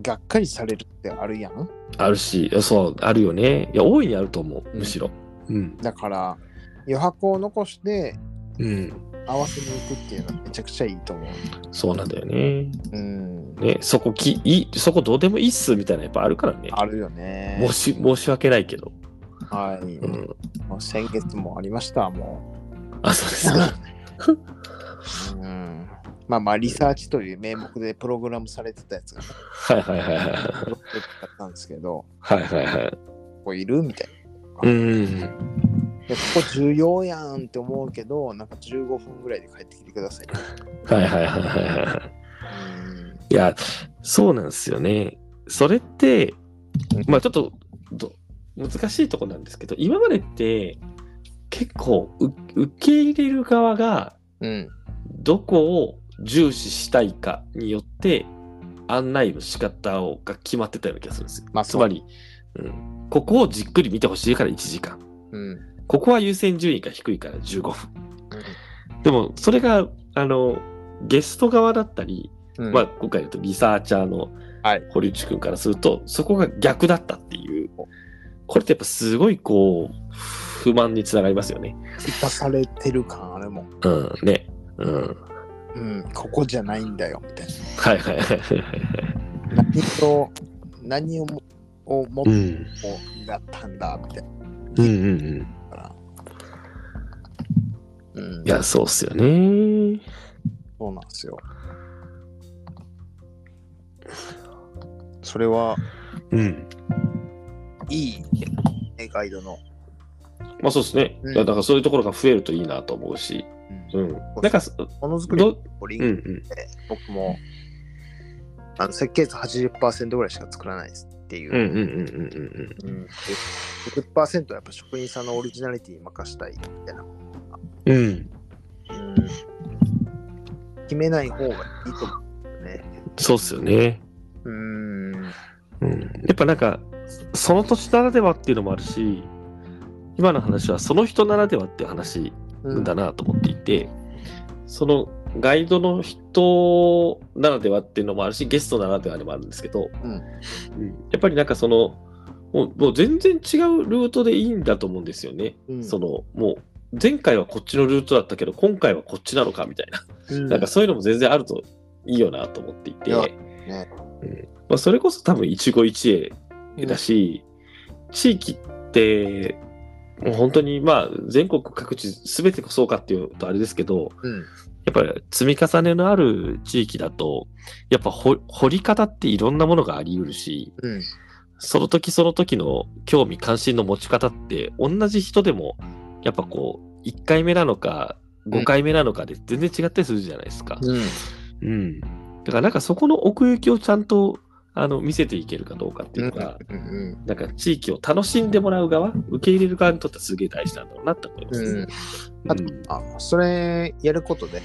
がっかりされるってあるやん？あるし、そう、あるよね。いや、大いにあると思う、むしろ。うん。だから、余白を残してうん。合わせに行くっていうのはめちゃくちゃいいと思う。そうなんだよね。うん。ね、そこき、いい、そこどうでもいいっすみたいなやっぱあるからね。あるよね。申し、申し訳ないけど。はい。うん。もう先月もありました、もあ、そうですか。う。[laughs] うん。まあまあ、リサーチという名目でプログラムされてたやつがはいはいはいはい。だったんですけど、はいはいはい。ここいるみたいうん。ここ重要やんって思うけど、なんか15分ぐらいで帰ってきてください。はいはいはいはいはい。うんいや、そうなんですよね。それって、まあちょっとど難しいところなんですけど、今までって結構う受け入れる側がうん。どこを重視したいかによって案内の仕方をが決まってたような気がするんですよ。まあつまり、うん、ここをじっくり見てほしいから1時間。うん。ここは優先順位が低いから15分。でも、それが、あの、ゲスト側だったり、うん。まあ、今回言うとリサーチャーのはい堀内くんからすると、そこが逆だったっていう、これってやっぱすごいこう、不満につながりますよね。生かされてる感あるもん。うん、ね。うん。うん。ここじゃないんだよ、みたいはいはいはいはい。な。何を、何をもをもっとうん。だったんだ、みたいな。うんうんうん。うん。いや、そうっすよね。そうなんですよ。それはうん。いいね、ガイドの。まあそうですね。うんだからそういうところが増えるといいなと思うし。うん。なんか、そものづくりのどリうんンクうん。で、僕もあの設計図80%ぐらいしか作らないですっていう。うんうんうんうんうんうんで60%はやっぱ職人さんのオリジナリティに任したいみたいな。うん。うん。うん、決めない方がいいと思うね。そうっすよね。うん。うん。やっぱなんか、その土地ならではっていうのもあるし、今の話はその人ならではっていう話うんだなと思っていて、そのガイドの人ならではっていうのもあるし、ゲストならではでもあるんですけど、うんうんやっぱりなんかその、もうもう全然違うルートでいいんだと思うんですよね。うんその、もう、前回はこっちのルートだったけど、今回はこっちなのかみたいな。うんなんかそういうのも全然あるといいよなと思っていて、ねうんまあ、それこそ多分一期一会だし、地域って、もう本当にまあ全国各地全てそうかっていうとあれですけど、うん。やっぱり積み重ねのある地域だと、やっぱ掘掘り方っていろんなものがあり得るし、うん。その時その時の興味関心の持ち方って同じ人でもやっぱこう1回目なのか5回目なのかで全然違ったりするじゃないですか。うん。うん。だからなんかそこの奥行きをちゃんとあの見せていけるかどうかっていうのが、うんうんなんか地域を楽しんでもらう側、受け入れる側にとってはすげえ大事なんだろうなって思いますね。あと、あそれやることで、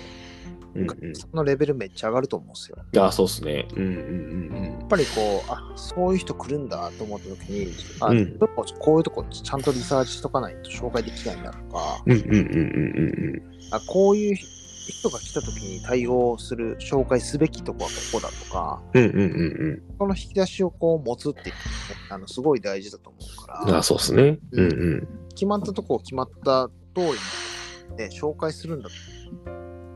うんうんそのレベルめっちゃ上がると思うんですよ。うん、あそうですね。うんうんやっぱりこう、あそういう人来るんだと思った時に、あ、うんこういうとこちゃんとリサーチしとかないと紹介できないなとか、うん。うんうんうんうんあこういう人が来た時に対応する、紹介すべきとこはここだとか、うん。うんうんうんこの引き出しをこう持つっていうのねあのすごい大事だと思うかうん。ら、あそうですね。うんうん。決まったとこを決まった通りに、ね、紹介するんだ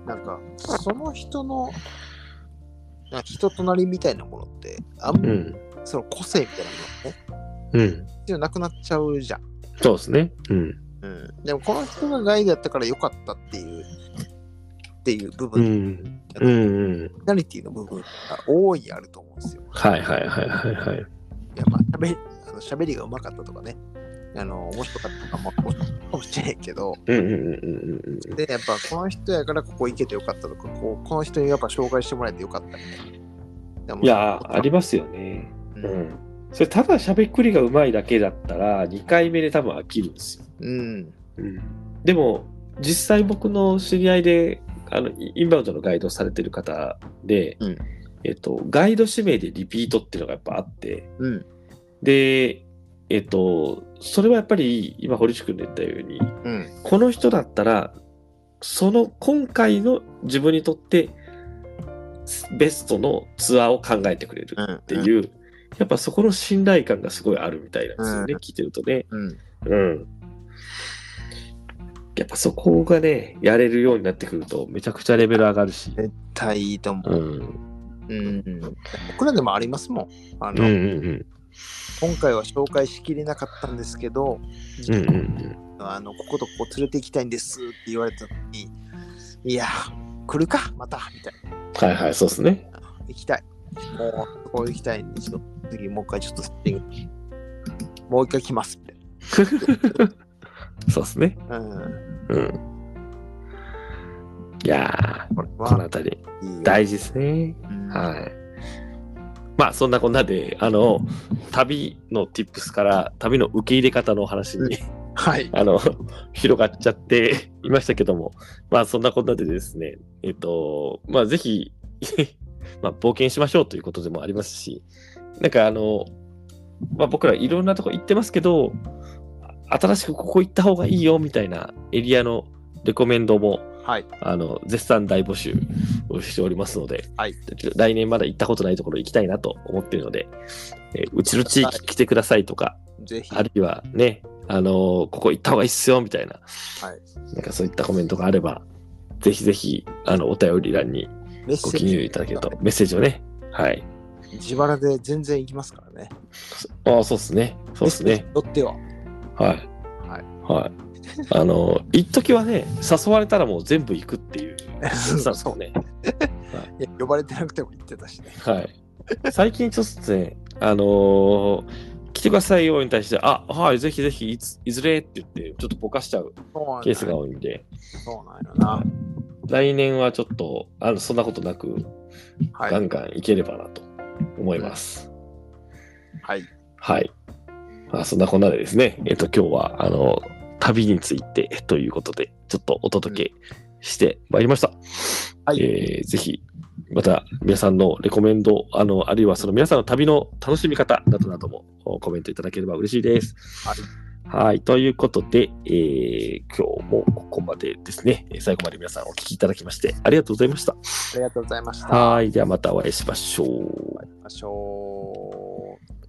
なんか、その人の、な人となりみたいなものって、あんまうん。その個性みたいなものね、うん。必要なくなっちゃうじゃん。そうですね。うん。うん。でも、この人がガイドやったから良かったっていう、っていう部う分、ん。うんうん。ペナリティの部分が大いにあると思うんですよ。はいはいはいはいはい。いや、まあ、喋り、あの喋りがうまかったとかね、あの、面白かったとか、まあ、面白いかもしれへんけど、うんうんうんうんうん。で、やっぱこの人やからここ行けてよかったとか、こうこの人にやっぱ紹介してもらえてよかったみたいな。いやー、ありますよね。うう。うんん。それただ喋っくりが上手いだけだったら、2回目で多分飽きるんですよ。うん。うん。でも、実際僕の知り合いで、あの、イインバウンドのガイドをされてる方で、うんえっと、ガイド指名でリピートっていうのがやっぱあって、うん。で、えっと、それはやっぱり今、堀内君が言ったように、うん。この人だったら、その今回の自分にとってベストのツアーを考えてくれるうん。っていう、やっぱそこの信頼感がすごいあるみたいなんですよね、うん聞いてるとね。うん。うん。やっぱそこがね、やれるようになってくると、めちゃくちゃレベル上がるし。絶対いいと思う。うん。うん。僕らでもありますもん。あの、うんうんうん。今回は紹介しきれなかったんですけど、うんうんうん。あの、こことここ連れて行きたいんですって言われた時に、いや、来るか、また、みたいな。はいはい、そうですね。行きたい。もう、そこ行きたいんで、ちょっと次もう一回ちょっとセッティングもう一回来ます。[laughs] そうですね。うん。うん。いやー、このはあたり。大事ですね。うんはい。まあそんなこんなで、あの、旅の tips から旅の受け入れ方の話に、はい。[laughs] あの、広がっちゃっていましたけども、まあそんなこんなでですね、えっと、まあぜひ、[laughs] まあ冒険しましょうということでもありますし、なんかあの、まあ僕らいろんなとこ行ってますけど、新しくここ行った方がいいよみたいなエリアのレコメンドもはい。あの、絶賛大募集をしておりますので、はい来年まだ行ったことないところ行きたいなと思っているので、えーうちの地域来てくださいとか、ぜひ。あるいはね、あのーここ行った方がいいっすよみたいな、はい。なんかそういったコメントがあれば、ぜひぜひ、あの、お便り欄にご記入いただけると、メッセージをね、はい。自腹で全然行きますからね。ああ、そうですね。そうですね。。乗っては。はい。はい。はい。あのー、[laughs] 一時はね、誘われたらもう全部行くっていう、[laughs] そうですね。いや呼ばれてなくても行ってたしね。はい。最近ちょっとね、あのー来てくださいよに対して、あ、はい、ぜひぜひいつ、いずれって言って、ちょっとぼかしちゃうケースがよ多いんで、そうなんよな。来年はちょっと、あのそんなことなく、はいガ。ンガンいければなと思います。はい。はい。まあ、そんなこんなでですね、えっと、今日は、あの、旅についてということで、ちょっとお届けしてまいりました。はいえーぜひ、また皆さんのレコメンド、あの、あるいはその皆さんの旅の楽しみ方などなどもおコメントいただければ嬉しいです。はい。はい。ということで、えー今日もここまでですね、えー最後まで皆さんお聞きいただきまして、ありがとうございました。ありがとうございました。はい。ではまたお会いしましょう。ましょう。